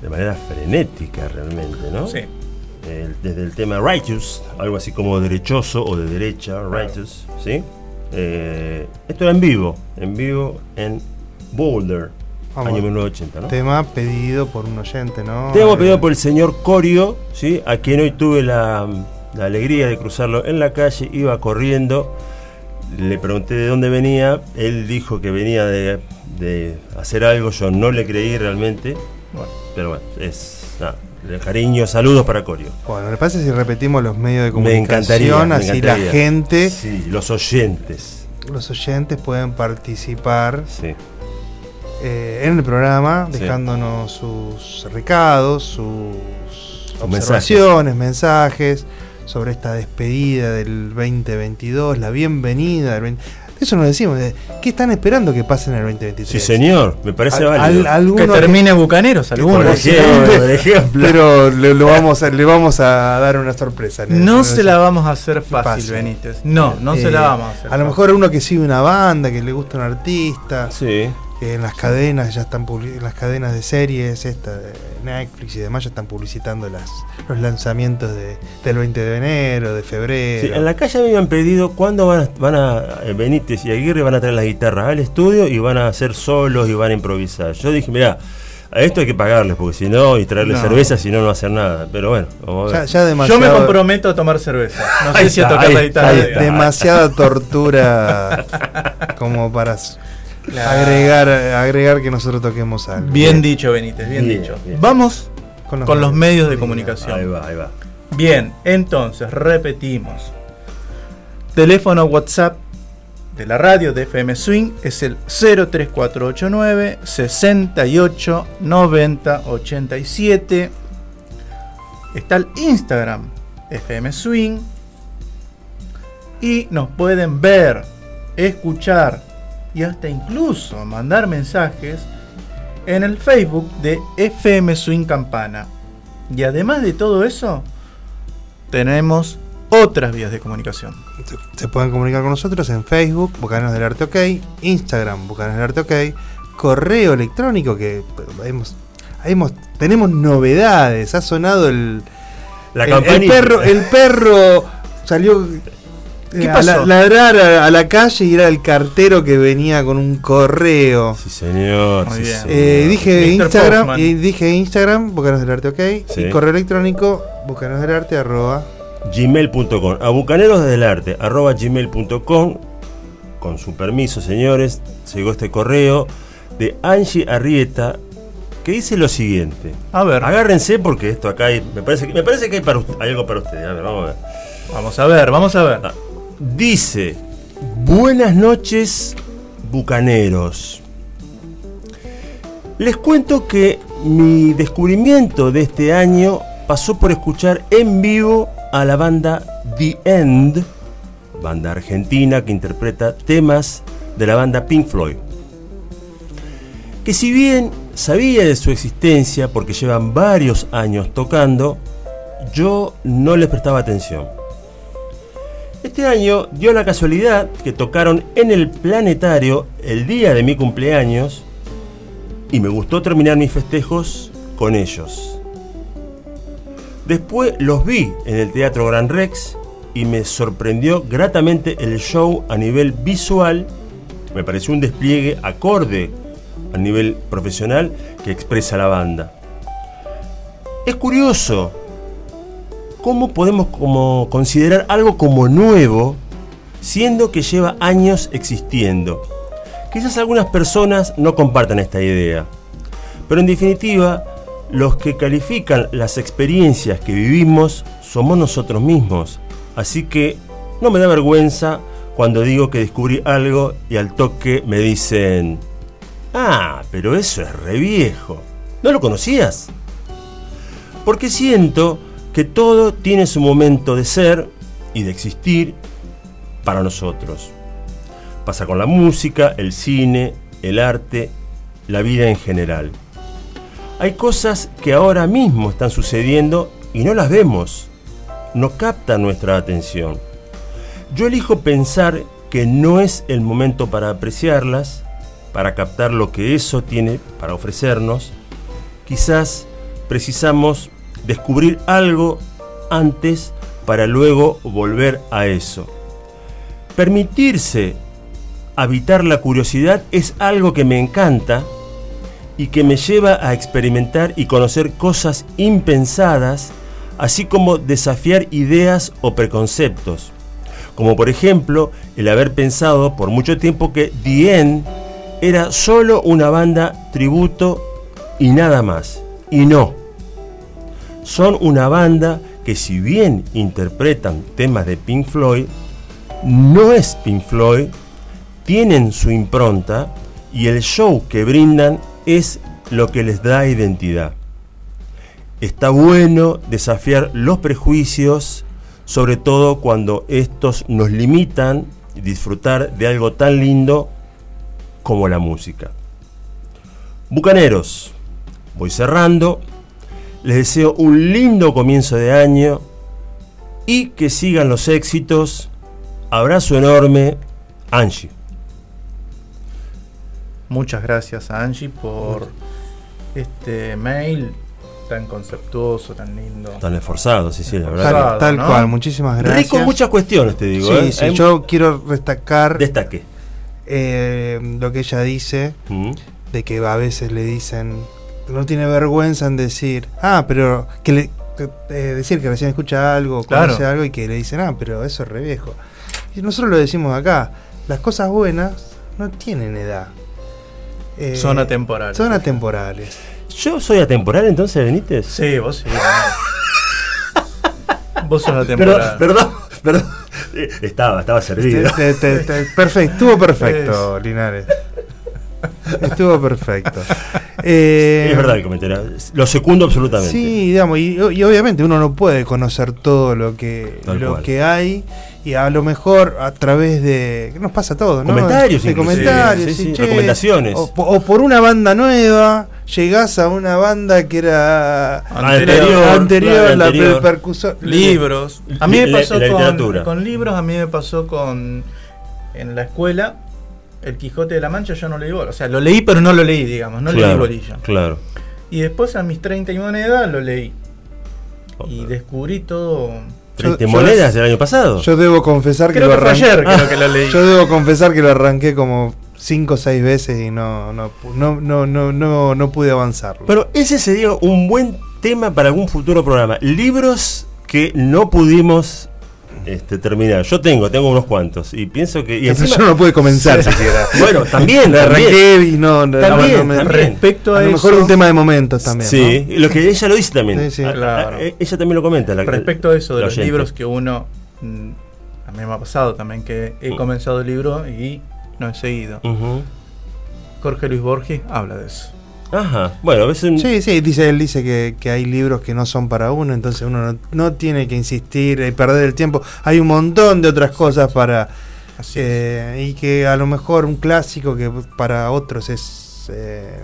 de manera frenética realmente, ¿no? Sí. El- desde el tema righteous, algo así como derechoso o de derecha, righteous, ¿sí? Eh, esto era en vivo, en vivo en Boulder, Vamos. año 1980, ¿no? Tema pedido por un oyente, ¿no? Tema Eh, pedido por el señor Corio, ¿sí? a quien hoy tuve la, la alegría de cruzarlo en la calle, iba corriendo, le pregunté de dónde venía, él dijo que venía de, de hacer algo, yo no le creí realmente, Bueno, pero bueno, es nada, cariño, saludos para Corio. Bueno, ¿le parece si repetimos los medios de Me comunicación? me así encantaría. la gente, Sí, los oyentes. los oyentes pueden participar Sí. eh, en el programa, Sí. dejándonos sus recados, sus Sus observaciones, mensajes. Sobre esta despedida del 2022, la bienvenida del 20... Eso nos decimos, de, ¿qué están esperando que pase en el 2023? Sí, señor, me parece Al- válido. al- que termine Bucaneros, Por alguno. ejemplo, por ejemplo. Pero le, lo vamos a, le vamos a dar una sorpresa. el- No se la vamos a hacer fácil, Fácil. Benítez. No, no se Eh, la vamos a hacer. A lo mejor uno que sigue una banda, que le gusta un artista, Sí. Que en las cadenas ya están en las cadenas de series, esta de Netflix y demás ya están publicitando las, los lanzamientos de, del 20 de enero, de febrero. Sí, en la calle me habían pedido cuándo van a, van a eh, Benítez y Aguirre van a traer las guitarras al estudio y van a hacer solos y van a improvisar. Yo dije, mira, a esto hay que pagarles porque si no, y traerles No. cerveza, si no, no hacer nada. Pero bueno, vamos a ya, ver. ya Yo demasiado, me comprometo a tomar cerveza. No sé si a tocar la guitarra. está. demasiada tortura como para agregar, agregar que nosotros toquemos algo. Bien dicho, Benítez, bien, Bien, dicho. bien. Vamos Con con los medios de Ahí comunicación. va, ahí va. Bien, entonces, repetimos. Teléfono WhatsApp de la radio de FM Swing es el 03489 68 90 87. Está el Instagram FM Swing. Y nos pueden ver, escuchar y hasta incluso mandar mensajes en el Facebook de FM Swing Campana. Y además de todo eso, tenemos otras vías de comunicación. Se pueden comunicar con nosotros en Facebook, Bucaneros del Arte OK, Instagram, Bucaneros del Arte OK, correo electrónico que hemos, hemos- tenemos novedades. Ha sonado el, La el, perro, el perro salió ¿Qué a pasó? la- ladrar a, a la calle y era el cartero que venía con un correo. Sí, señor. Muy sí, bien. señor. Eh, dije Mr. Instagram y dije Instagram, Bucaneros del Arte OK, Sí. y correo electrónico, Bucaneros del Arte arroba. gmail.com a bucaneros del arte arroba gmail.com con su permiso señores llegó este correo de Angie Arrieta que dice lo siguiente A ver, agárrense porque esto acá hay, me parece que me parece que hay, para, hay algo para ustedes a ver vamos a ver vamos a ver, vamos a ver. Ah, dice buenas noches bucaneros les cuento que mi descubrimiento de este año pasó por escuchar en vivo a la banda The End, banda argentina que interpreta temas de la banda Pink Floyd. Que si bien sabía de su existencia porque llevan varios años tocando, yo no les prestaba atención. Este año dio la casualidad que tocaron en el planetario el día de mi cumpleaños y me gustó terminar mis festejos con ellos. Después los vi en el Teatro Gran Rex y me sorprendió gratamente el show a nivel visual. Me pareció un despliegue acorde a nivel profesional que expresa la banda. Es curioso cómo podemos como considerar algo como nuevo siendo que lleva años existiendo. Quizás algunas personas no compartan esta idea, pero en definitiva, los que califican las experiencias que vivimos somos nosotros mismos. Así que no me da vergüenza cuando digo que descubrí algo y al toque me dicen, ah, pero eso es re viejo. ¿No lo conocías? Porque siento que todo tiene su momento de ser y de existir para nosotros. Pasa con la música, el cine, el arte, la vida en general. Hay cosas que ahora mismo están sucediendo y no las vemos, no captan nuestra atención. Yo elijo pensar que no es el momento para apreciarlas, para captar lo que eso tiene para ofrecernos. Quizás precisamos descubrir algo antes para luego volver a eso. Permitirse habitar la curiosidad es algo que me encanta y que me lleva a experimentar y conocer cosas impensadas, así como desafiar ideas o preconceptos. Como por ejemplo el haber pensado por mucho tiempo que The End era solo una banda tributo y nada más. Y no. Son una banda que si bien interpretan temas de Pink Floyd, no es Pink Floyd, tienen su impronta y el show que brindan es lo que les da identidad. Está bueno desafiar los prejuicios, sobre todo cuando estos nos limitan disfrutar de algo tan lindo como la música. Bucaneros, voy cerrando. Les deseo un lindo comienzo de año y que sigan los éxitos. Abrazo enorme, Angie. Muchas gracias a Angie por este mail tan conceptuoso, tan lindo. Tan esforzado, sí, sí, la verdad. Tal, tal ¿no? cual, muchísimas gracias. Rico en muchas cuestiones, te digo. Sí, ¿eh? sí, Hay- yo quiero destacar Destaque. eh, lo que ella dice, Mm. de que a veces le dicen, no tiene vergüenza en decir, ah, pero que le, que, eh, decir que recién escucha algo, Claro. conoce algo y que le dicen, ah, pero eso es re viejo. Y nosotros lo decimos acá, las cosas buenas no tienen edad. Eh, Son atemporales. Son atemporales. Yo soy atemporal entonces, Benítez. Sí, vos sí. vos sos atemporal. perdón, perdón. Estaba, estaba servido. Te- te- te- te- perfecto, estuvo perfecto, Linares. Estuvo perfecto. Eh, es verdad el comentario. Lo secundo absolutamente. Sí, digamos, y, y obviamente uno no puede conocer todo lo que Tal lo cual. que hay y a lo mejor a través de nos pasa a todos, ¿no? Comentarios de inclusive, comentarios, sí, sí, sí, che, recomendaciones. O, po- o por una banda nueva llegás a una banda que era Anterior, anterior, claro, la anterior. percuso- libros. A mí me La- pasó la con, literatura. con libros, a mí me pasó con. En la escuela, El Quijote de la Mancha, yo no leí bola. O sea, lo leí, pero no lo leí, digamos. No leí claro, bolilla. Claro. Y después, a mis 31 de edad, lo leí. Y Ok. descubrí todo. ¿Triste yo- monedas del año pasado? Yo debo confesar que Creo lo que arranqué. ayer, creo que lo leí. Yo debo confesar que lo arranqué como cinco o seis veces y no no no no no, no pude avanzarlo. Pero ese sería un buen tema para algún futuro programa. Libros que no pudimos este, terminar. Yo tengo, tengo unos cuantos. Y pienso que. Y encima- yo no pude comenzar siquiera. Bueno, también, arranqué y no, no, También, no me- también. Respecto a, A lo mejor eso, un tema de momentos también. Sí, lo que ella lo dice también. Sí, sí. A- a- Claro. a- ella también lo comenta. la- respecto a eso de los oyente. libros que uno. mm, A mí me ha pasado también que he Mm. comenzado el libro y no he seguido. Jorge Luis Borges habla de eso. Ajá. Bueno, a veces. Sí, sí, dice, él dice que, que hay libros que no son para uno, entonces uno no, no tiene que insistir y perder el tiempo. Hay un montón de otras cosas para... Eh, y que a lo mejor un clásico que para otros es eh,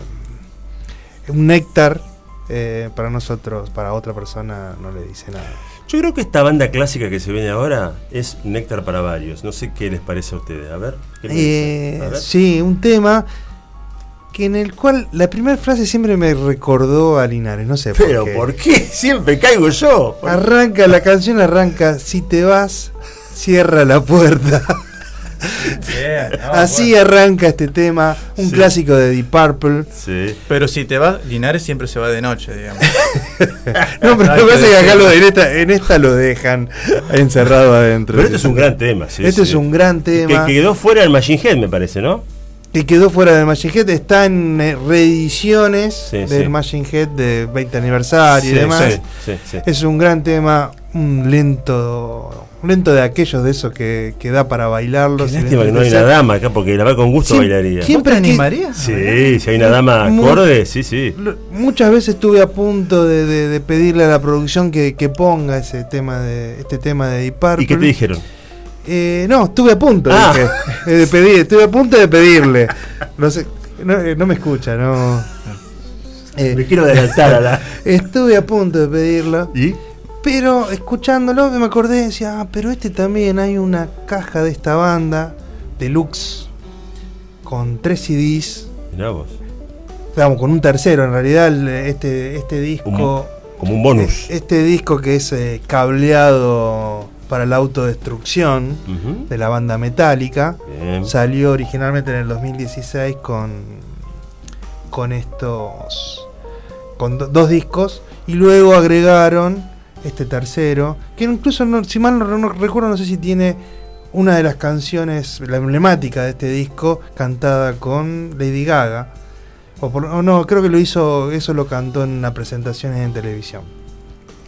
un néctar, eh, para nosotros, para otra persona no le dice nada. Yo creo que esta banda clásica que se viene ahora es néctar para varios. No sé qué les parece a ustedes. A ver. ¿qué les Eh? A ver. sí, un tema que en el cual la primera frase siempre me recordó a Linares, no sé Pero por qué. ¿por qué? Siempre caigo yo. ¿Por- Arranca, la canción arranca, si te vas, cierra la puerta. No, Así bueno. arranca este tema, un Sí. clásico de Deep Purple. Sí. Pero si te vas, Linares siempre se va de noche, digamos. No, pero lo que pasa que es que acá lo, en, esta, en esta lo dejan encerrado adentro. Pero este es un gran tema. sí, Este sí. es un gran Que tema. quedó fuera del Machine Head, me parece, ¿no? Que quedó fuera del Machine Head, está en eh, reediciones Sí, del sí. Machine Head de 20 aniversario Sí, y demás. sí, sí, sí. Es un gran tema, un lento, un lento de aquellos de esos que, que da para bailarlos. Qué lástima que no hay una dama acá, porque la va con gusto bailaría. ¿quién- ¿Vos te Siempre animarías? Sí, si hay una dama acorde, sí, sí. Muchas veces estuve a punto de, de- de pedirle a la producción que, que ponga ese tema de este tema de Deep Purple. ¿Y qué te dijeron? Eh, no, estuve a punto Ah. dije, eh, de pedir, estuve a punto de pedirle. No sé, no, eh, no me escucha, no. Eh, Me quiero adelantar a la. estuve a punto de pedirlo, ¿Y? pero escuchándolo me acordé y decía, ah, pero este también hay una caja de esta banda, deluxe, con tres CDs, Mirá vos. vamos, con un tercero en realidad, este, este disco, Como un bonus. este disco que es eh, cableado para la autodestrucción de la banda metálica. Salió originalmente en el 2016 con, con estos. con do- dos discos. Y luego agregaron este tercero. Que incluso, no- si mal no, no recuerdo, no sé si tiene una de las canciones, la emblemática de este disco, cantada con Lady Gaga. O, por- o no, creo que lo hizo, eso lo cantó en una presentación en televisión.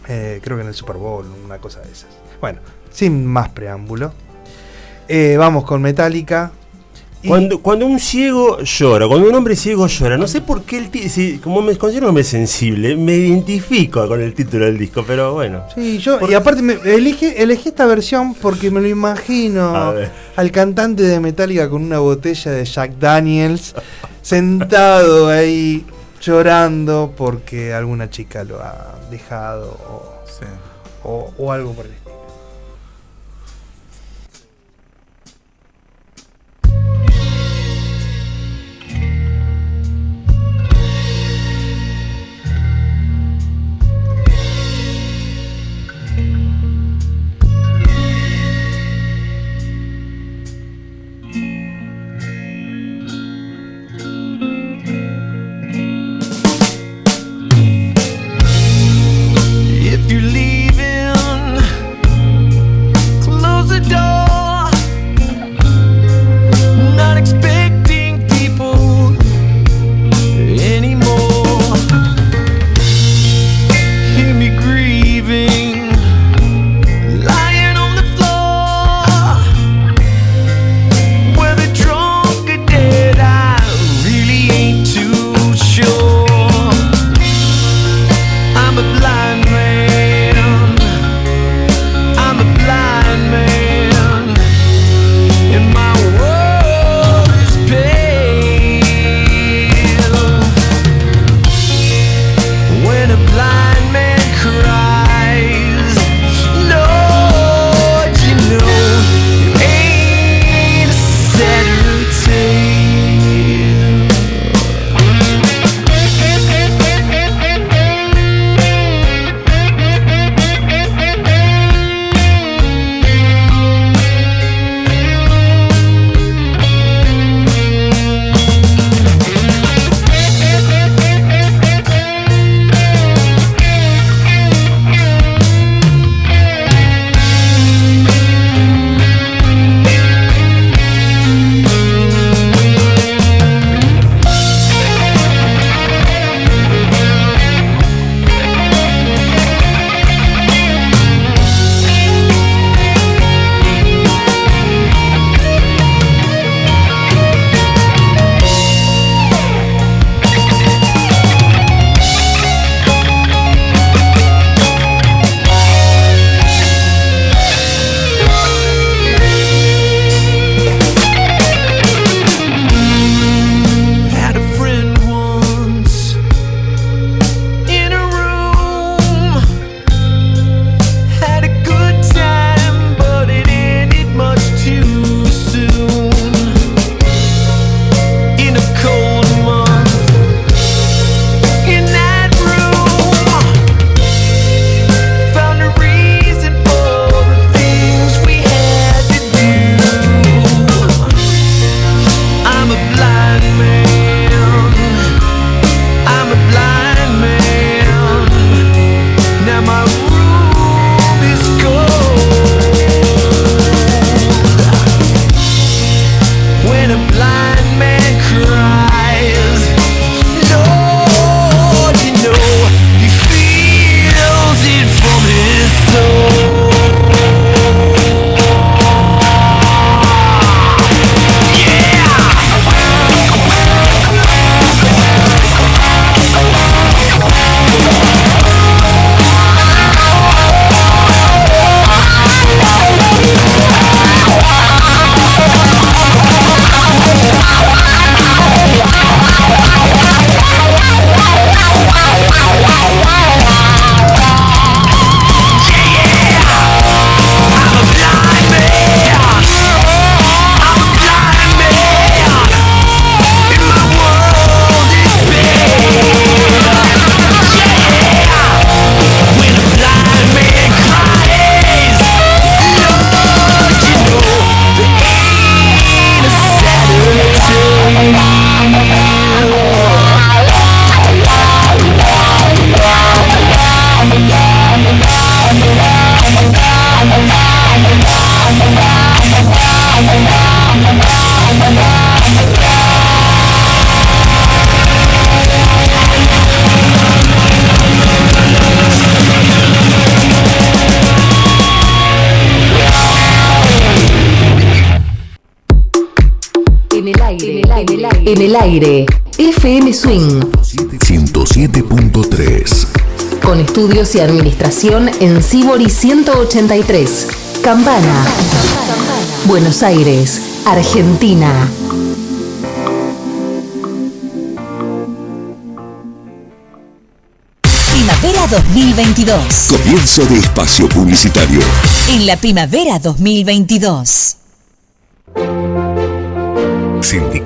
Eh, creo que en el Super Bowl, una cosa de esas. Bueno, sin más preámbulo. eh, vamos con Metallica. Y- Cuando, cuando un ciego llora, cuando un hombre ciego llora, no sé por qué el si, como me considero un hombre sensible, me identifico con el título del disco, pero bueno. Sí, yo, y aparte me, elige, elegí esta versión porque me lo A imagino al cantante de Metallica con una botella de Jack Daniels, sentado ahí llorando porque alguna chica lo ha dejado o, Sí. o- o algo por el estilo. Swing. 107.3. Con estudios y administración en Sibori 183. Campana. Buenos Aires, Argentina. Primavera 2022. Comienzo de espacio publicitario. En la primavera 2022.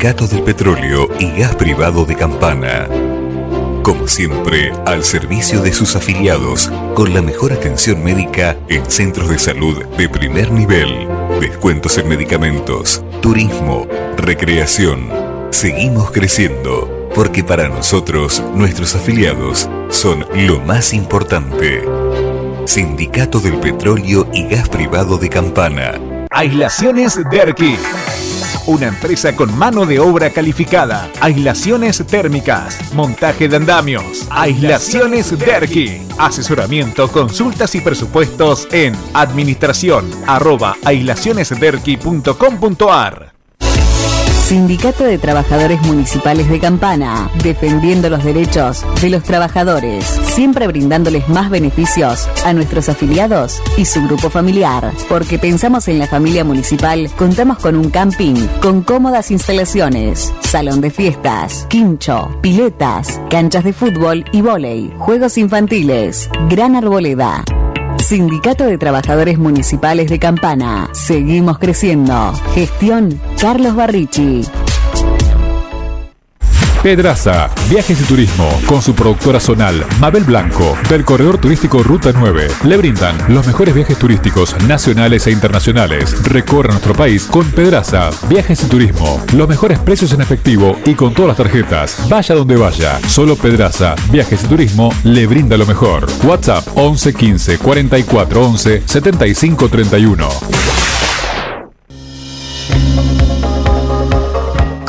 Sindicato del Petróleo y Gas Privado de Campana. Como siempre, al servicio de sus afiliados, con la mejor atención médica en centros de salud de primer nivel, descuentos en medicamentos, turismo, recreación. Seguimos creciendo, porque para nosotros, nuestros afiliados son lo más importante. Sindicato del Petróleo y Gas Privado de Campana. Aislaciones Derki. Una empresa con mano de obra calificada. Aislaciones térmicas. Montaje de andamios. Aislaciones Derki. Asesoramiento, consultas y presupuestos en administración arroba aislacionesderki.com.ar. Sindicato de Trabajadores Municipales de Campana, defendiendo los derechos de los trabajadores, siempre brindándoles más beneficios a nuestros afiliados y su grupo familiar. Porque pensamos en la familia municipal, contamos con un camping con cómodas instalaciones, salón de fiestas, quincho, piletas, canchas de fútbol y vóley, juegos infantiles, gran arboleda. Sindicato de Trabajadores Municipales de Campana. Seguimos creciendo. Gestión Carlos Barrichi. Pedraza, Viajes y Turismo, con su productora zonal Mabel Blanco, del corredor turístico Ruta 9. Le brindan los mejores viajes turísticos nacionales e internacionales. Recorre nuestro país con Pedraza, Viajes y Turismo. Los mejores precios en efectivo y con todas las tarjetas. Vaya donde vaya. Solo Pedraza, Viajes y Turismo le brinda lo mejor. WhatsApp 11 15 44 11 75 31.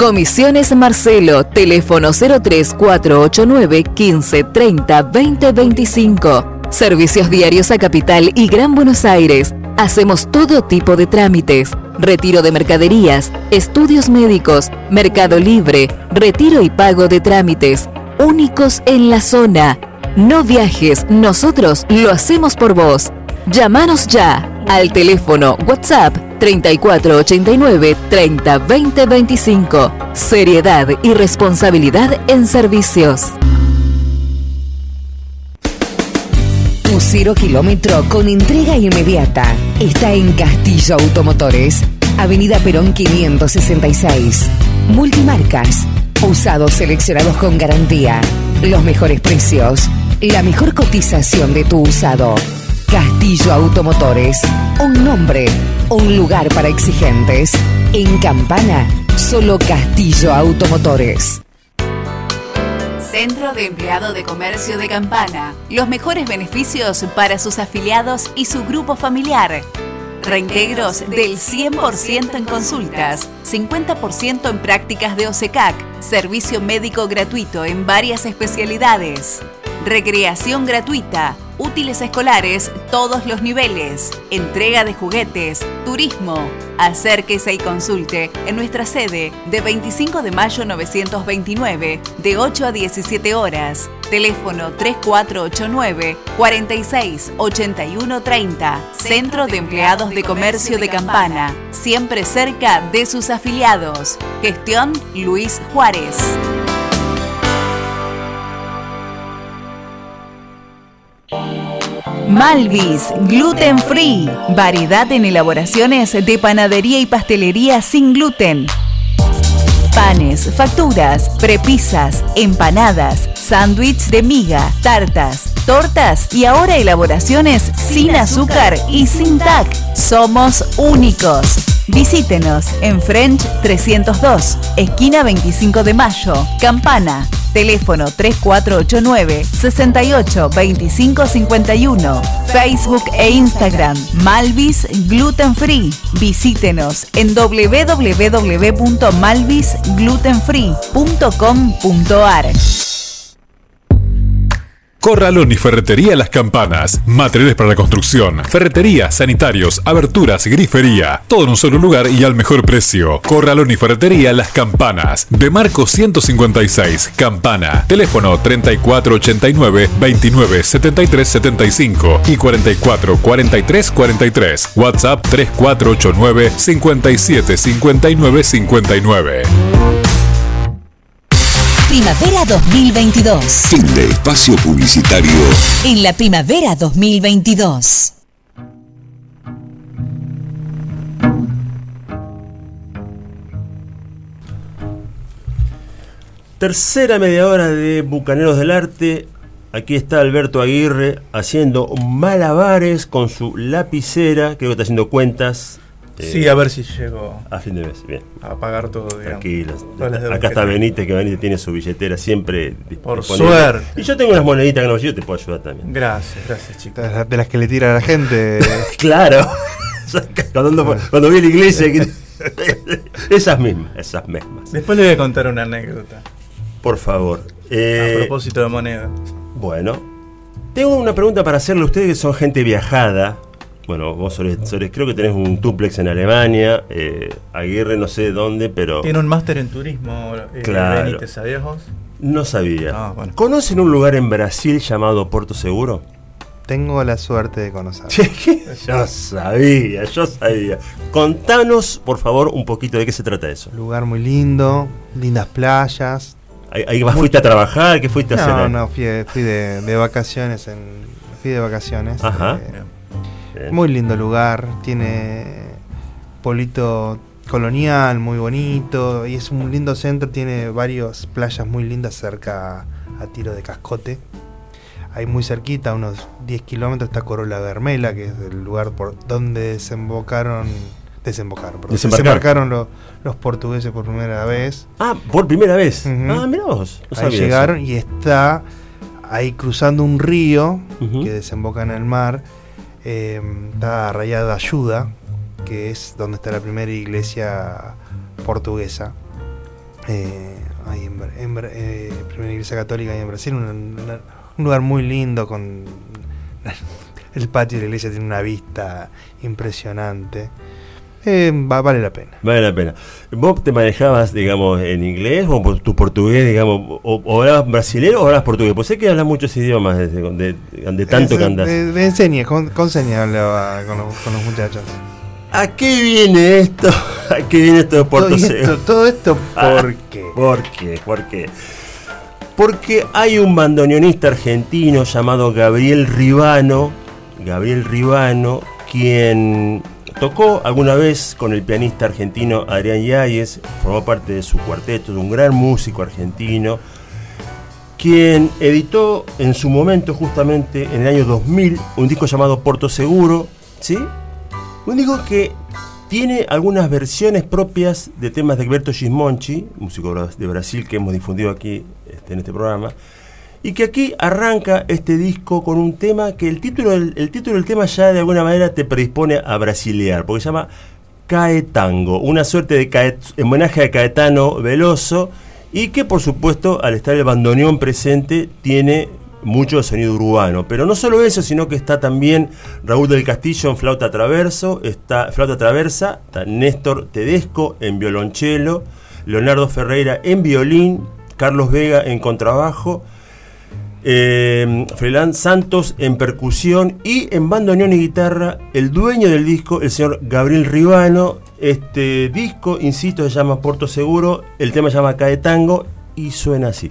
Comisiones Marcelo, teléfono 03489 1530 2025. Servicios diarios a Capital y Gran Buenos Aires. Hacemos todo tipo de trámites. Retiro de mercaderías, estudios médicos, mercado libre, retiro y pago de trámites. Únicos en la zona. No viajes, nosotros lo hacemos por vos. Llámanos ya al teléfono WhatsApp 3489 30 20 25. Seriedad y responsabilidad en servicios. Tu cero kilómetro con entrega inmediata está en Castillo Automotores, Avenida Perón 566. Multimarcas, usados seleccionados con garantía, los mejores precios, la mejor cotización de tu usado. Castillo Automotores, un nombre, un lugar para exigentes. En Campana, solo Castillo Automotores. Centro de Empleado de Comercio de Campana. Los mejores beneficios para sus afiliados y su grupo familiar. Reintegros del 100% en consultas, 50% en prácticas de OSECAC, servicio médico gratuito en varias especialidades. Recreación gratuita, útiles escolares, todos los niveles, entrega de juguetes, turismo. Acérquese y consulte en nuestra sede de 25 de mayo 929, de 8 a 17 horas. Teléfono 3489 46 81 30. Centro de Empleados de Comercio de Campana, siempre cerca de sus afiliados. Gestión Luis Juárez. Malvis, gluten free. Variedad en elaboraciones de panadería y pastelería sin gluten. Panes, facturas, prepisas, empanadas, sándwich de miga, tartas, tortas y ahora elaboraciones sin azúcar y sin TAC. Somos únicos. Visítenos en French 302, esquina 25 de Mayo, Campana. Teléfono 3489 68 25 51. Facebook e Instagram Malvis Gluten Free. Visítenos en www.malvisglutenfree.com.ar. Corralón y Ferretería Las Campanas. Materiales para la construcción, ferretería, sanitarios, aberturas, grifería. Todo en un solo lugar y al mejor precio. Corralón y Ferretería Las Campanas. De Marco 156, Campana. Teléfono 3489 29 73 75 y 44 43 43. WhatsApp 3489 57 59 59. Primavera 2022. Fin de espacio publicitario. En la primavera 2022. Tercera media hora de Bucaneros del Arte. Aquí está Alberto Aguirre haciendo malabares con su lapicera. Creo que está haciendo cuentas. Sí, a ver si llego A fin de mes, bien. a pagar todo. digamos. Acá que está. Benítez, que Benítez tiene su billetera siempre Por disponible. suerte. Y yo tengo unas moneditas que no, yo te puedo ayudar también. Gracias, gracias, chicos. De las- que le tira a la gente. Claro. cuando, cuando vi la iglesia. que- esas mismas, esas mismas. Después le voy a contar una anécdota. Por favor. A Eh, propósito de moneda. Bueno, tengo una pregunta para hacerle a ustedes que son gente viajada. Bueno, vos solés- solés- creo que tenés un duplex en Alemania. eh, Aguirre no sé dónde, pero Tiene un máster en turismo, eh, Claro. Benítez, ¿sabías vos? no sabía. Ah, bueno. ¿Conocen un lugar en Brasil llamado Porto Seguro? Tengo la suerte de conocer. Yo sabía, yo sabía. Contanos, por favor, un poquito de qué se trata eso. Lugar muy lindo, lindas playas. Ahí, ahí vas- fuiste a trabajar, ¿qué fuiste a no, hacer? No, fui, fui de, de vacaciones. En, fui de vacaciones. Ajá. eh, Bien. muy lindo lugar. Tiene polito colonial, muy bonito. Y es un lindo centro. Tiene varias playas muy lindas cerca a tiro de cascote. Ahí muy cerquita, a unos 10 kilómetros, está Corola Vermela, que es el lugar por donde desembocaron. Desembocaron, perdón, Desembarcaron. desembarcaron lo- los portugueses por primera vez. Ah, por primera vez. Ah, mirá vos. no ahí llegaron eso. y está ahí cruzando un río que desemboca en el mar. Eh, está Rayada Ayuda, que es donde está la primera iglesia portuguesa. Eh, eh, primera iglesia católica ahí en Brasil. un lugar muy lindo con el patio de la iglesia tiene una vista impresionante. Eh, va- vale la pena. Vale la pena. ¿Vos te manejabas, digamos, en inglés o por tu portugués, digamos, o, o hablabas brasilero o hablabas portugués? Pues sé que hablas muchos idiomas de, de tanto Eh, que andas. eh, Me enseñé, con, con señas hablaba con los, con los muchachos. ¿A qué viene esto? ¿A qué viene esto de Puerto Todo esto, todo esto, Ah, ¿por qué? ¿Por qué? ¿Por qué? Porque hay un bandoneonista argentino llamado Gabriel Ribano, Gabriel Ribano, quien tocó alguna vez con el pianista argentino Adrián Yáñez, formó parte de su cuarteto, de un gran músico argentino, quien editó en su momento, justamente en el año 2000, un disco llamado Porto Seguro, ¿sí? Un disco que tiene algunas versiones propias de temas de Alberto Gismonchi, músico de Brasil que hemos difundido aquí este, en este programa, y que aquí arranca este disco con un tema que el título, del- el título del tema ya de alguna manera te predispone a brasilear, porque se llama Caetango, una suerte de homenaje a Caetano Veloso, y que por supuesto al estar el bandoneón presente tiene mucho sonido urbano, pero no solo eso, sino que está también Raúl del Castillo en flauta traverso, está flauta traversa, está Néstor Tedesco en violonchelo, Leonardo Ferreira en violín, Carlos Vega en contrabajo, eh, Santos en percusión y en bandoneón y guitarra el dueño del disco, el señor Gabriel Ribano. Este disco, insisto, se llama Porto Seguro, el tema se llama Caetango y suena así.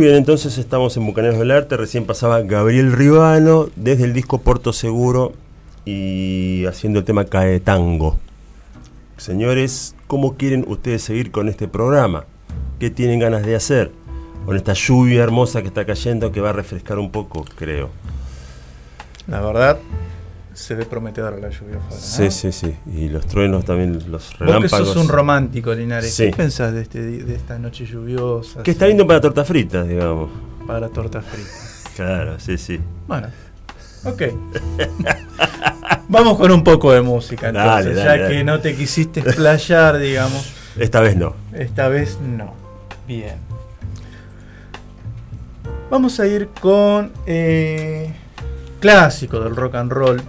Bien, entonces estamos en Bucaneros del Arte. Recién pasaba Gabriel Ribano desde el disco Porto Seguro y haciendo el tema Caetango. Señores, ¿cómo quieren ustedes seguir con este programa? ¿Qué tienen ganas de hacer? Con esta lluvia hermosa que está cayendo que va a refrescar un poco, creo. La verdad, se ve prometedora la lluvia afuera. ¿no? Sí, sí, sí. Y los truenos también, los Vos que relámpagos. sos un romántico, Linares. Sí. ¿Qué pensás de, este, de esta noche lluviosa? Que está lindo para tortas fritas, digamos. Para torta frita. Claro, sí, sí. Bueno, ok. Vamos con un poco de música entonces, Dale, dale, ya dale. que no te quisiste explayar, digamos. Esta vez no. Esta vez no. Bien. Vamos a ir con eh, clásico del rock and roll,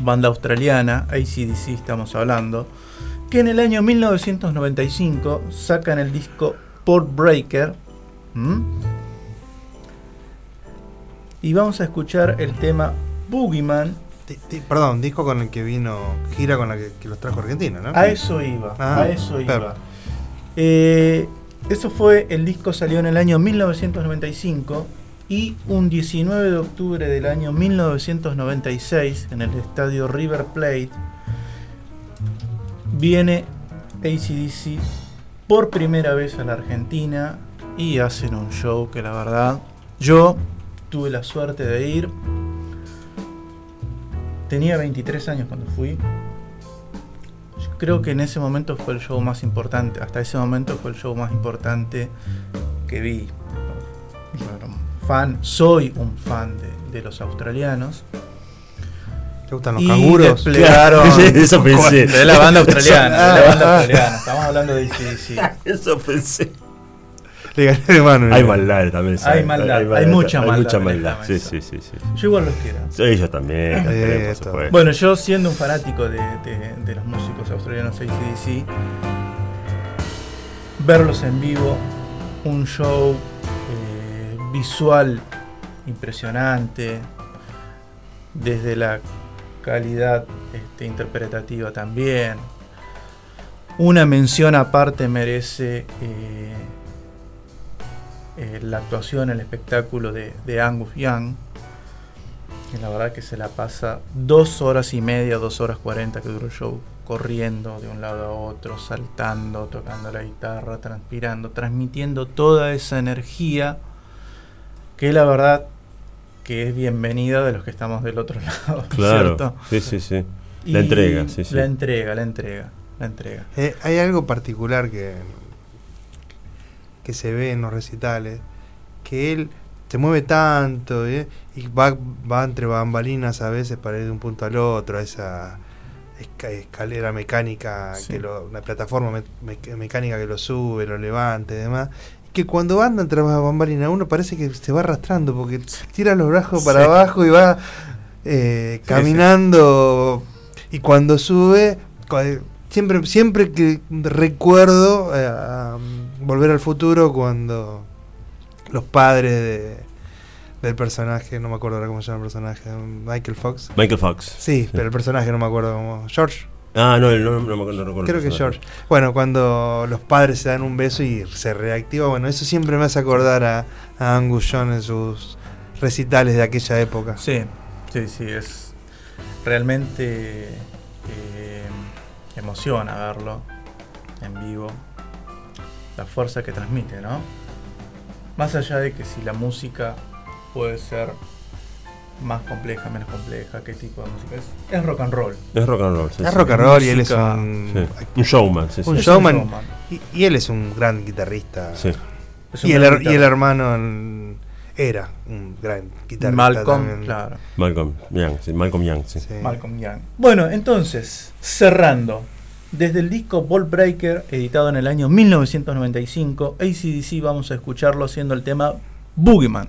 banda australiana, ACDC estamos hablando, que en el año 1995 sacan el disco Port Breaker. Y vamos a escuchar el tema Boogeyman. Perdón, disco con el que vino, gira con la que, que los trajo Argentina, ¿no? A eso iba, Ah, a eso claro. iba. Eh, eso fue, el disco salió en el año 1995 y un 19 de octubre del año 1996 en el estadio River Plate viene ACDC por primera vez a la Argentina y hacen un show que la verdad yo tuve la suerte de ir. Tenía 23 años cuando fui. Creo que en ese momento fue el show más importante. Hasta ese momento fue el show más importante que vi. Un fan, soy un fan de, de los australianos. ¿Te gustan los Y canguros? desplegaron- Eso pensé. De la banda australiana. Eso- de la banda australiana. Estamos hablando de ACDC. Eso pensé. Le gané de mano. Hay maldad también. Hay maldad, hay mucha hay maldad mucha maldad. esta Sí, sí, sí, sí. Yo igual los quiero. Sí, yo también. también, por supuesto. Bueno, yo siendo un fanático de, de- de los músicos australianos ACDC, verlos en vivo, un show visual impresionante, desde la calidad este, interpretativa también. Una mención aparte merece eh, eh, la actuación, el espectáculo de, de Angus Young, que la verdad que se la pasa dos horas y media, dos horas cuarenta que duró el show, corriendo de un lado a otro, saltando, tocando la guitarra, transpirando, transmitiendo toda esa energía que la verdad que es bienvenida de los que estamos del otro lado, Claro. ¿cierto? Sí, sí, sí. La Y entrega, sí, sí. La entrega, la entrega, la entrega. Eh, hay algo particular que, que se ve en los recitales, que él se mueve tanto ¿eh? y va, va entre bambalinas a veces para ir de un punto al otro, a esa esca- escalera mecánica, Sí. que lo- una plataforma me- me- mecánica que lo sube, lo levanta y demás. Que cuando anda entre las bambalinas uno parece que se va arrastrando porque tira los brazos para Sí. abajo y va eh, Sí, caminando. Y cuando sube siempre siempre que recuerdo eh, a, volver al futuro cuando los padres de, del personaje no me acuerdo ahora cómo se llama el personaje Michael Fox. Michael Fox. sí, pero el personaje no me acuerdo cómo George Ah, no, no, no, me acuerdo, no recuerdo. creo que. George bueno cuando los padres se dan un beso y se reactiva bueno eso siempre me hace acordar a, a Angus en sus recitales de aquella época Sí, sí, sí, es realmente eh, emociona verlo en vivo, la fuerza que transmite, ¿no? Más allá de que si la música puede ser más compleja, menos compleja, qué tipo de música es, es rock and roll. Es rock and roll. sí, es sí. rock and roll y él es un, Sí. Un showman, sí, sí. un showman. Y, y él es un gran guitarrista Sí. Y, el, y el hermano era un gran guitarrista Malcolm, también. claro. Malcolm Young, sí. Malcolm Young, sí. Sí. Malcolm Young. Bueno, entonces, cerrando. Desde el disco Ball Breaker, editado en el año 1995, ACDC vamos a escucharlo haciendo el tema Boogeyman.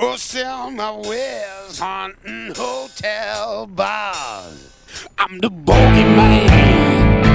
or sell my wares haunting hotel bars. I'm the bogeyman.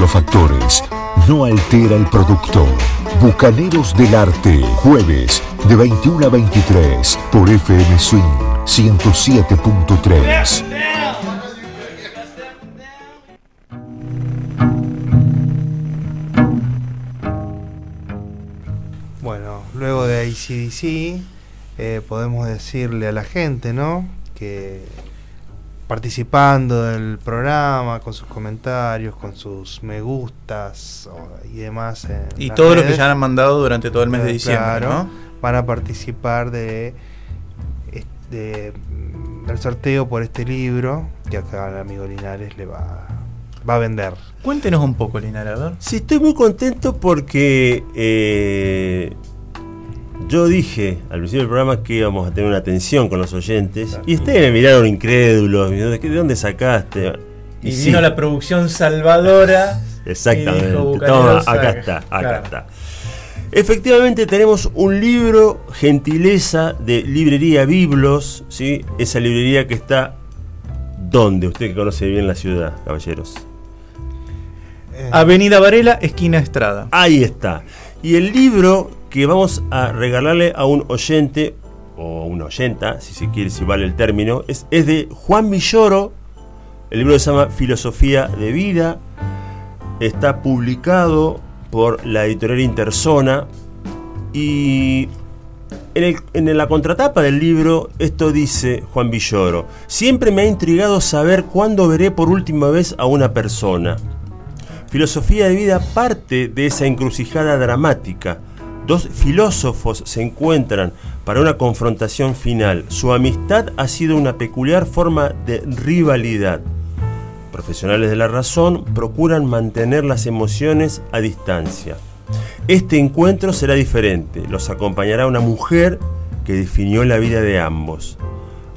Los factores no altera el producto. Bucaneros del Arte, jueves de 21 a 23 por FM Swing 107.3. Bueno, luego de ACDC, eh, podemos decirle a la gente, ¿no? Que participando del programa, con sus comentarios, con sus me gustas y demás. en Y todo lo que redes, ya han mandado durante todo el mes de diciembre, claro, ¿no? Van a participar de, de- mm, del sorteo por este libro que acá el amigo Linares le va, va a vender. Cuéntenos un poco, Linares, a ver. Sí, estoy muy contento porque eh, yo dije al principio del programa que íbamos a tener una atención con los oyentes y ustedes me miraron incrédulos, ¿de dónde sacaste? Y vino la producción salvadora. Exactamente. y dijo, Toma, "Bucaneros, acá saca". está, acá Claro. está. Efectivamente tenemos un libro gentileza de librería Biblos, ¿sí? esa librería que está ¿Dónde? Usted que conoce bien la ciudad, caballeros. Avenida Varela, esquina Estrada. Ahí está. Y el libro que vamos a regalarle a un oyente, o una oyenta, si se quiere, si vale el término, es, es de Juan Villoro. El libro se llama Filosofía de Vida. Está publicado por la editorial Interzona. Y en, el- en la contratapa del libro, esto dice Juan Villoro. Siempre me ha intrigado saber cuándo veré por última vez a una persona. Filosofía de vida parte de esa encrucijada dramática. Dos filósofos se encuentran para una confrontación final. Su amistad ha sido una peculiar forma de rivalidad. Profesionales de la razón procuran mantener las emociones a distancia. Este encuentro será diferente. Los acompañará una mujer que definió la vida de ambos.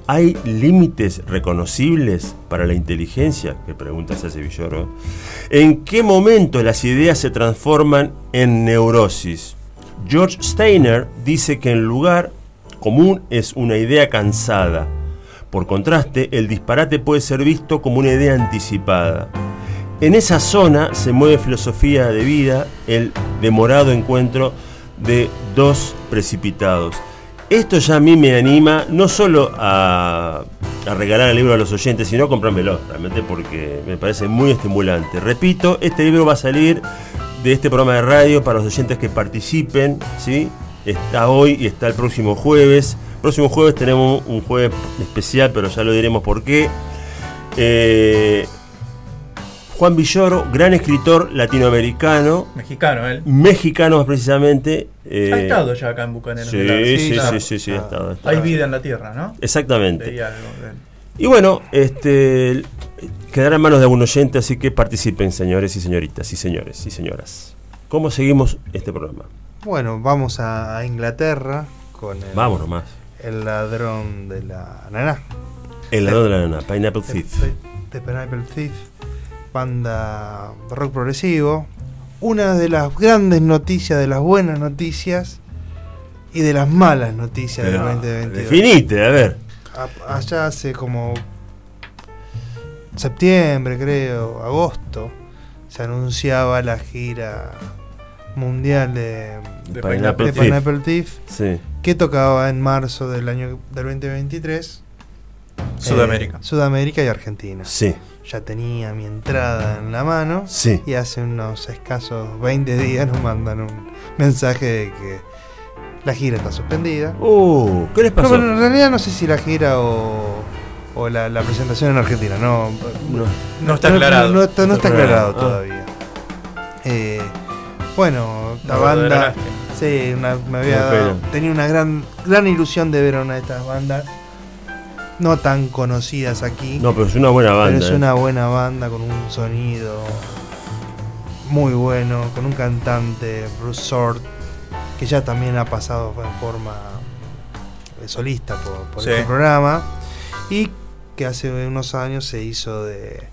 ¿Hay límites reconocibles para la inteligencia? Que pregunta. ¿En qué momento las ideas se transforman en neurosis? George Steiner dice que en lugar común es una idea cansada. Por contraste, el disparate puede ser visto como una idea anticipada. En esa zona se mueve filosofía de vida, el demorado encuentro de dos precipitados. Esto ya a mí me anima no solo a, a regalar el libro a los oyentes, sino a comprármelo, realmente porque me parece muy estimulante. Repito, este libro va a salir de este programa de radio para los oyentes que participen, ¿sí? Está hoy y está el próximo jueves. Próximo jueves tenemos un jueves especial, pero ya lo diremos por qué. Eh, Juan Villoro, gran escritor latinoamericano, Mexicano, él. mexicano más precisamente. eh, ha estado ya acá en Bucaneros. Sí, sí, sí, sí, sí, ha estado, ha estado. Hay vida en la tierra, ¿no? Exactamente. Algo de él. Y bueno, este quedará en manos de algún oyente, así que participen, señores y señoritas, y señores y señoras. ¿Cómo seguimos este programa? Bueno, vamos a, Inglaterra con el, Vamos nomás. el ladrón de la naná. El ladrón de la nana, Pineapple Thief. De Pineapple Thief, banda rock progresivo. Una de las grandes noticias, de las buenas noticias y de las malas noticias Pero, del 2022. definite, a ver. A- allá hace como septiembre, creo, agosto, se anunciaba la gira mundial de, De Pineapple de Thief. Pineapple Thief, Sí. que tocaba en marzo del año del 2023. Sudamérica. eh, Sudamérica y Argentina. Sí. Ya tenía mi entrada en la mano. Sí. Y hace unos escasos 20 días nos mandan un mensaje de que la gira está suspendida. Uh, ¿qué les pasó? No, pero en realidad no sé si la gira o, o la, la presentación en Argentina. No, No está aclarado. No, está, no está Ah. aclarado todavía. Eh, bueno, la No banda. Sí, una- me había dado- tenía una gran, gran ilusión de ver a una de estas bandas. No tan conocidas aquí. No, pero es una buena banda. Pero es eh. una buena banda con un sonido muy bueno, con un cantante, Bruce Sword, que ya también ha pasado en forma eh, solista por, por Sí. este programa, y que hace unos años se hizo de,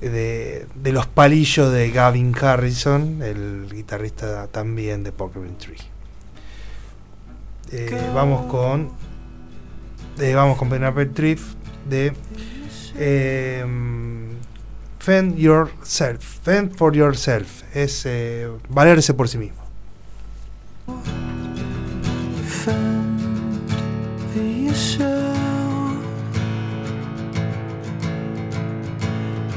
de, de los palillos de Gavin Harrison, el guitarrista también de Pokémon Tree. Eh, vamos con eh, vamos con Pineapple Trip de eh, Fend Yourself. Fend for Yourself. Es valerse por sí mismo.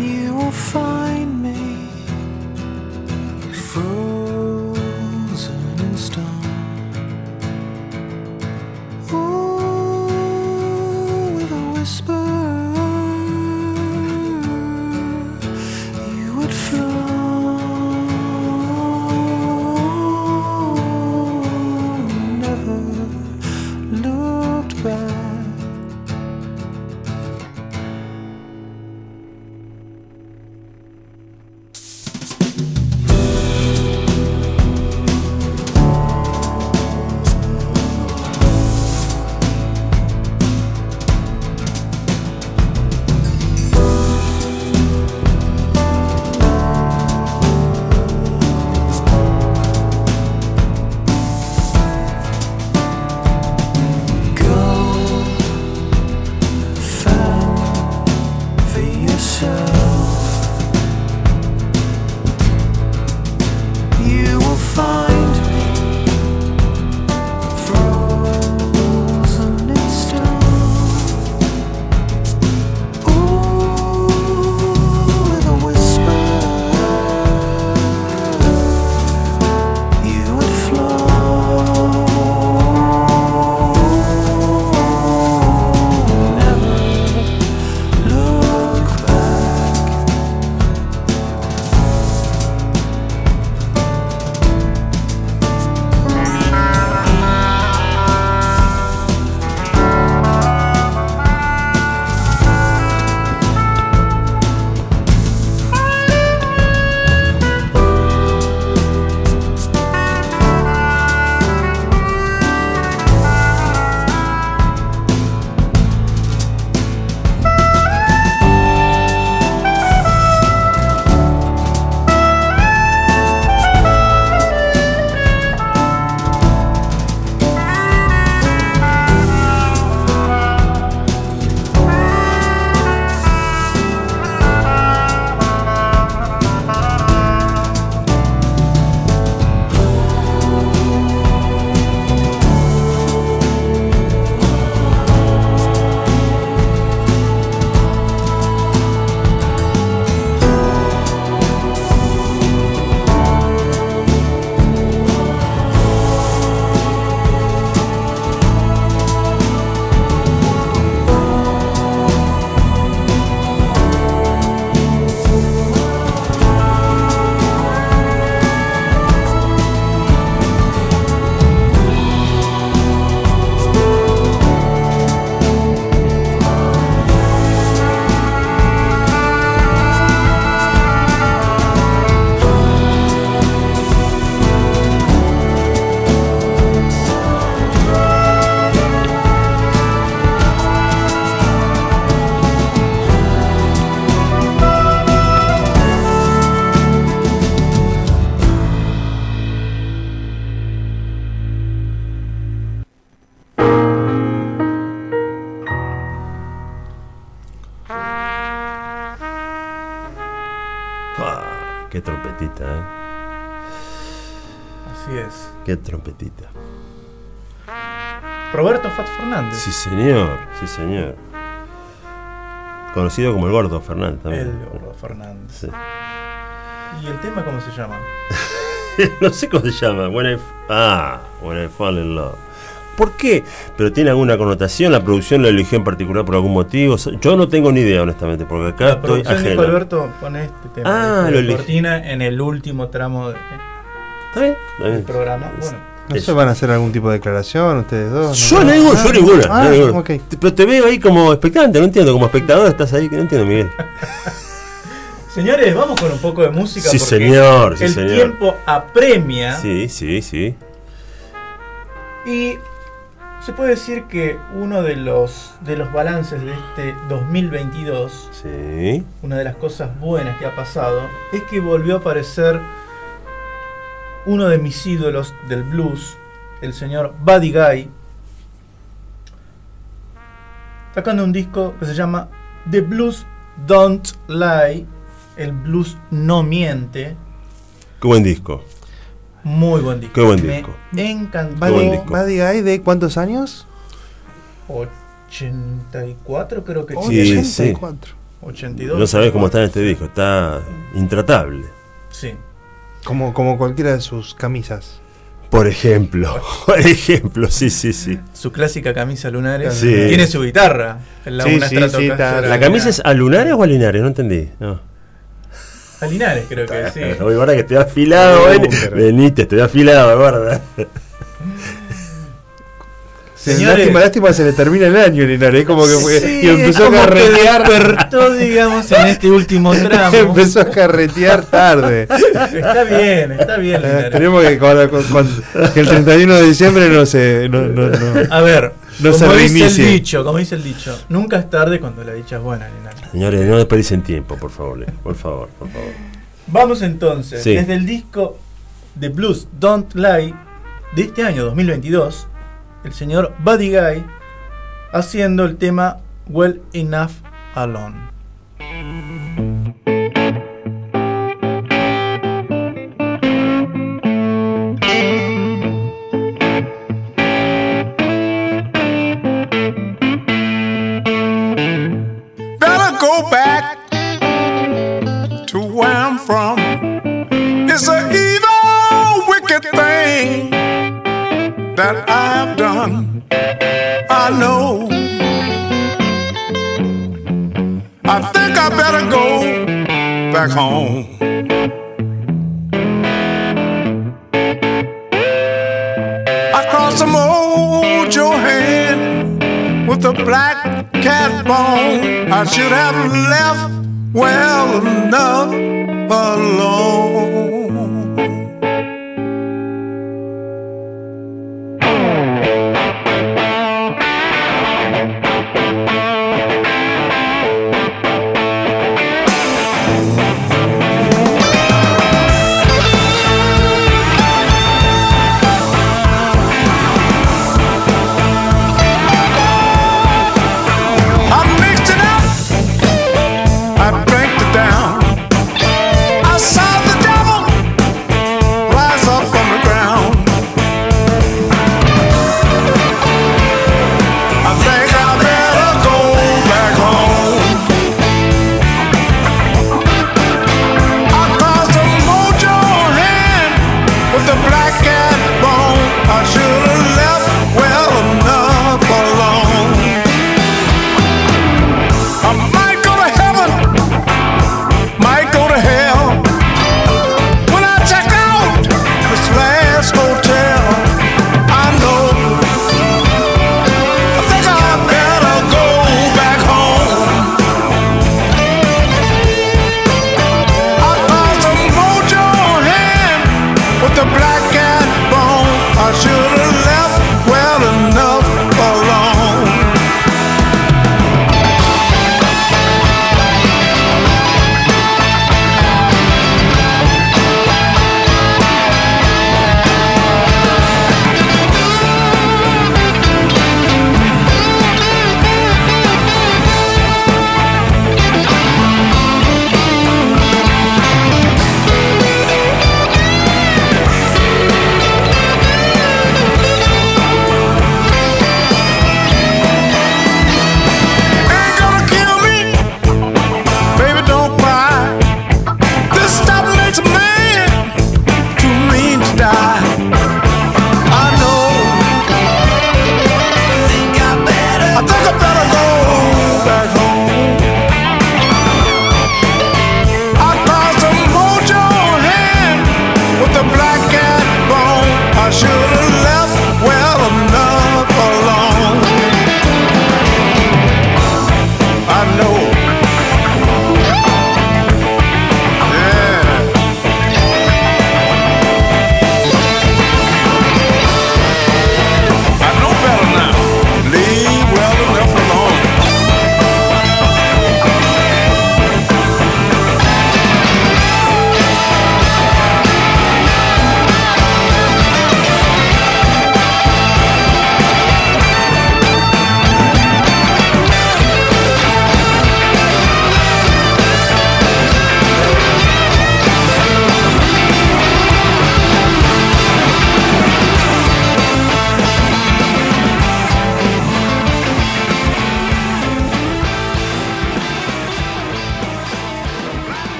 You will find me frozen Fat Fernández. Sí, señor, sí, señor. Conocido como el Gordo Fernández también. El Gordo Fernández. Sí. ¿Y el tema cómo se llama? no sé cómo se llama. When I, ah, When I Fall in Love. ¿Por qué? ¿Pero tiene alguna connotación? ¿La producción lo eligió en particular por algún motivo? Yo no tengo ni idea, honestamente, porque acá La estoy ajeno. Alberto pone este tema. Ah, lo cortina en el último tramo de- ¿Está bien? Está bien. del programa. Bueno, ¿No se van a hacer algún tipo de declaración ustedes dos? Yo no digo, yo ninguna. Ah, no ninguna. Pero te veo ahí como expectante, no entiendo. Como espectador estás ahí, que no entiendo, Miguel. señores, vamos con un poco de música Sí, porque señor, sí, el señor. tiempo apremia Sí, sí, sí. y se puede decir que uno de los de los balances de este 2022 Sí. una de las cosas buenas que ha pasado es que volvió a aparecer uno de mis ídolos del blues, el señor Buddy Guy, sacando un disco que se llama The Blues Don't Lie, el blues no miente, Qué buen disco. muy buen disco. Qué buen Me disco. encantó. Qué buen disco. Buddy Guy de cuántos años? 84 creo que Sí, sí. 82. No sabés cómo está en este disco. Está intratable. Sí. Como, como cualquiera de sus camisas. Por ejemplo. Por ejemplo, sí, sí, sí. Su clásica camisa lunares. Sí. Tiene su guitarra. La Sí, una sí, Stratocaster sí, está- ¿La camisa es a lunares o a linares? No entendí. No. A Linares creo que sí. Oye, guarda que estoy afilado, ven. pero- Venite, estoy afilado, guarda. Señores- lástima, lástima se le termina el año, Linares. Como que fue, Sí, y empezó a carretear. despertó, digamos, en este último tramo. empezó a carretear tarde. Está bien, está bien, Eh, Linares. Tenemos que, cuando- cuando- que el 31 de diciembre no se. No, no, no. A ver, No se como dice el dicho, como dice el dicho, nunca es tarde cuando la dicha es buena, Linares. Señores, no desperdicien tiempo, por favor. eh. Por favor, por favor. Vamos entonces, Sí. desde el disco The Blues Don't Lie de este año 2022, el señor Buddy Guy haciendo el tema Well Enough Alone. Better go back to where I'm from. It's that I've done. I know. I think I better go back home. I crossed some old Johann with a black cat bone. I should have left well enough alone.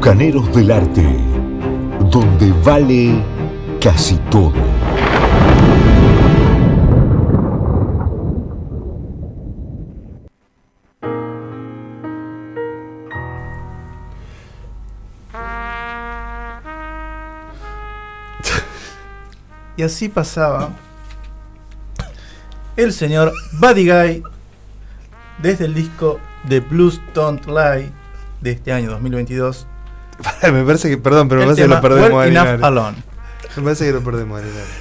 Bucaneros del Arte, donde vale casi todo. Y así pasaba el señor Buddy Guy desde el disco The Blues Don't Lie de este año 2022. me parece que, perdón, pero me parece que lo Well a Enough Linares. Alone. Me parece que lo perdemos.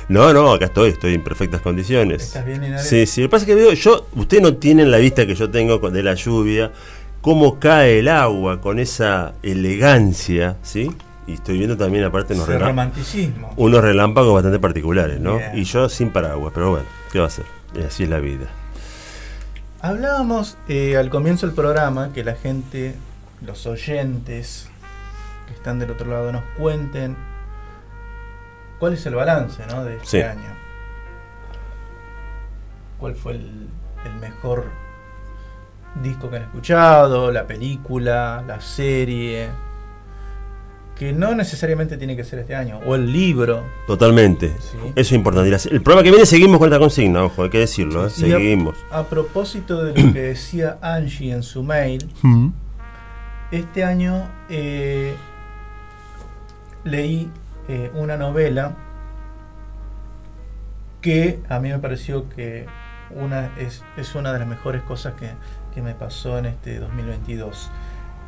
No, no, acá estoy, estoy en perfectas condiciones. ¿Estás bien, Linares? Sí, sí. Lo que pasa es que veo, yo, ustedes no tienen la vista que yo tengo con- de la lluvia, cómo cae el agua con esa elegancia, ¿sí? Y estoy viendo también aparte unos, romanticismo. unos relámpagos bastante particulares, ¿no? Bien. Y yo sin paraguas, pero bueno, ¿qué va a ser? Y así es la vida. Hablábamos eh, al comienzo del programa que la gente, los oyentes que están del otro lado, nos cuenten cuál es el balance ¿no? de este Sí. año. ¿Cuál fue el, el mejor disco que han escuchado, la película, la serie? Que no necesariamente tiene que ser este año, o el libro. Totalmente. Sí. Eso es importante. El programa que viene seguimos con esta consigna, ojo, hay que decirlo, ¿eh? A- seguimos. A, propósito de lo que decía Angie en su mail, este año eh, leí eh, una novela que a mí me pareció que una es, es una de las mejores cosas que, que me pasó en este 2022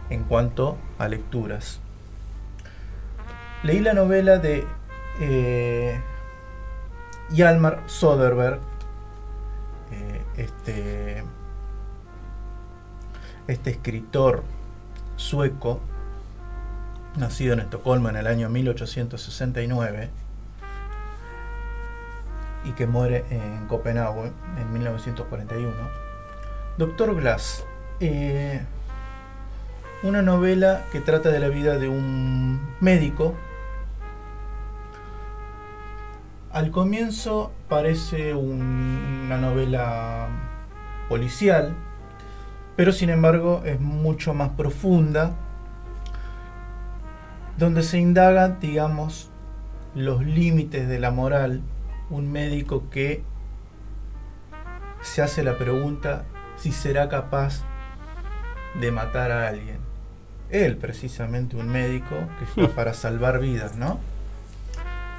en cuanto a lecturas. Leí la novela de eh, Hjalmar Soderberg, eh, este, este escritor sueco, nacido en Estocolmo en el año 1869 y que muere en Copenhague en 1941. Doctor Glass, eh, una novela que trata de la vida de un médico. Al comienzo parece un- una novela policial, pero sin embargo es mucho más profunda, donde se indaga, digamos, los límites de la moral, un médico que se hace la pregunta si será capaz de matar a alguien. Él, precisamente, un médico que fue para salvar vidas, ¿no?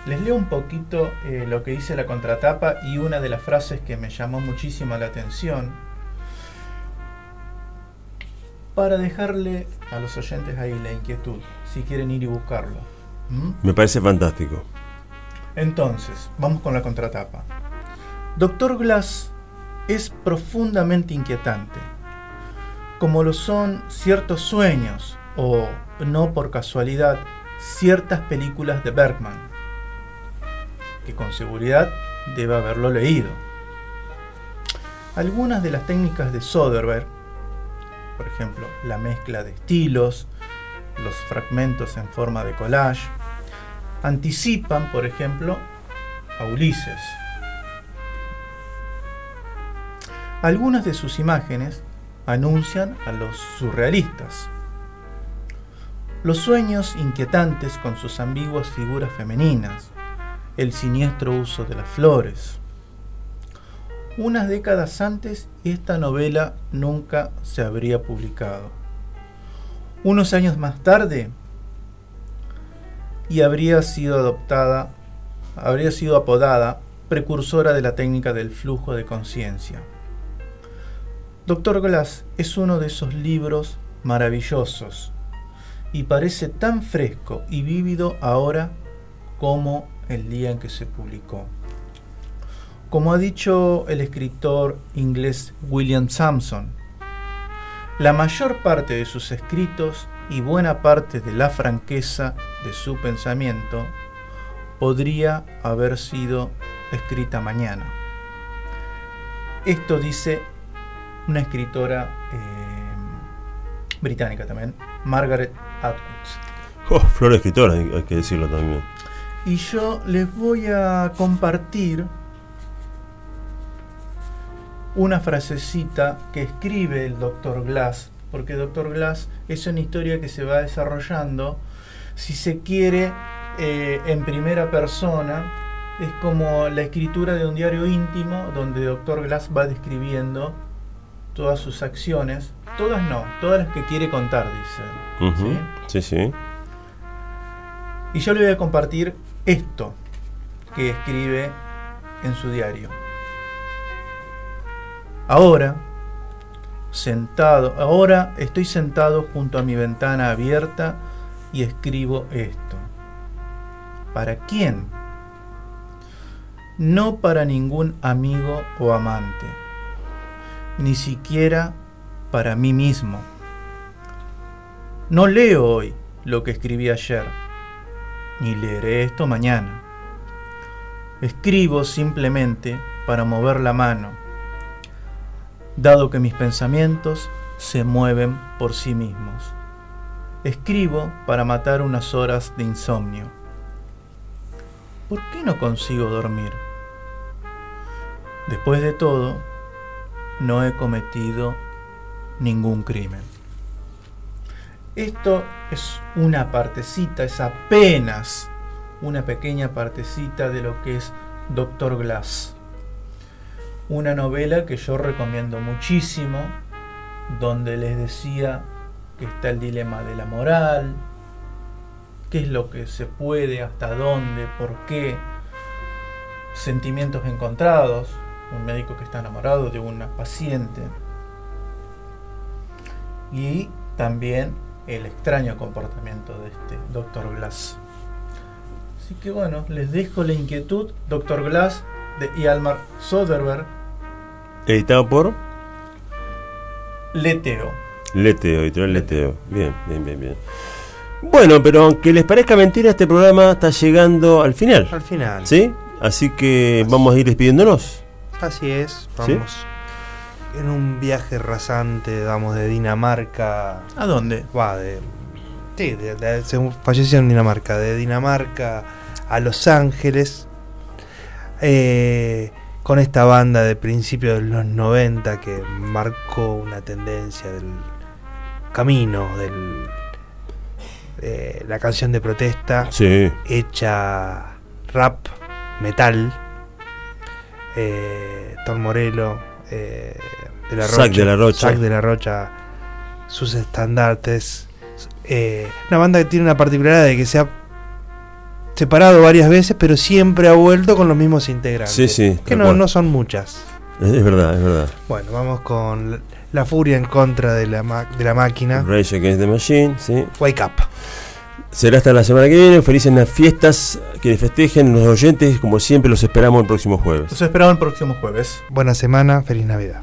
Les leo un poquito eh, lo que dice la contratapa y una de las frases que me llamó muchísimo la atención para dejarle a los oyentes ahí la inquietud, si quieren ir y buscarlo. ¿Mm? Me parece fantástico. Entonces, vamos con la contratapa. Doctor Glass es profundamente inquietante, como lo son ciertos sueños o, no por casualidad, ciertas películas de Bergman, que con seguridad debe haberlo leído. Algunas de las técnicas de Soderbergh, por ejemplo, la mezcla de estilos, los fragmentos en forma de collage, anticipan, por ejemplo, a Ulises. Algunas de sus imágenes anuncian a los surrealistas. Los sueños inquietantes con sus ambiguas figuras femeninas, el siniestro uso de las flores. Unas décadas antes esta novela nunca se habría publicado. Unos años más tarde y habría sido adoptada, habría sido apodada precursora de la técnica del flujo de conciencia. Doctor Glass es uno de esos libros maravillosos y parece tan fresco y vívido ahora como el día en que se publicó. Como ha dicho el escritor inglés William Sampson, la mayor parte de sus escritos y buena parte de la franqueza de su pensamiento podría haber sido escrita mañana. Esto dice una escritora eh, británica también, Margaret Atwood. Oh, flor escritora, hay hay que decirlo también. Y yo les voy a compartir una frasecita que escribe el doctor Glass porque Doctor Glass es una historia que se va desarrollando, si se quiere, eh, en primera persona. Es como la escritura de un diario íntimo donde Doctor Glass va describiendo todas sus acciones. Todas no, todas las que quiere contar, dice. Ujú, Sí, sí. Y yo le voy a compartir esto que escribe en su diario. Ahora, sentado, ahora estoy sentado junto a mi ventana abierta y escribo esto. ¿Para quién? No para ningún amigo o amante, ni siquiera para mí mismo. No leo hoy lo que escribí ayer, ni leeré esto mañana. Escribo simplemente para mover la mano, dado que mis pensamientos se mueven por sí mismos. Escribo para matar unas horas de insomnio. ¿Por qué no consigo dormir? Después de todo, no he cometido ningún crimen. Esto es una partecita, es apenas una pequeña partecita de lo que es Doctor Glass. Una novela que yo recomiendo muchísimo, donde les decía que está el dilema de la moral, qué es lo que se puede, hasta dónde, por qué, sentimientos encontrados, un médico que está enamorado de una paciente, y también el extraño comportamiento de este Dr. Glass. Así que bueno, les dejo la inquietud, Dr. Glass de Ialmar Soderbergh, Editado por Leteo. Leteo, editorial Leteo. Bien, bien, bien, bien. Bueno, pero aunque les parezca mentira, este programa está llegando al final. Al final. ¿Sí? Así que vamos a ir despidiéndonos. Así es, ¿Sí? vamos en un viaje rasante, vamos de Dinamarca. ¿A dónde? Va, de. Sí, de- de- se falleció en Dinamarca, de Dinamarca a Los Ángeles. eh, con esta banda de principios de los 90 que marcó una tendencia del camino, del. eh, la canción de protesta Sí. hecha rap, metal. Eh, Tom Morello, eh, de la Zac Rocha, de la Rocha. Zac de la Rocha, sus estandartes. Eh, una banda que tiene una particularidad de que se ha separado varias veces, pero siempre ha vuelto con los mismos integrantes. Sí, sí, Que no, no son muchas. Es, es verdad, es verdad. Bueno, vamos con la, la furia en contra de la, ma- de la máquina. Rage Against the Machine, sí. Wake up. Será hasta la semana que viene. Felices las fiestas. Quienes festejen, los oyentes, como siempre, los esperamos el próximo jueves. Los esperamos el próximo jueves. Buena semana, feliz Navidad.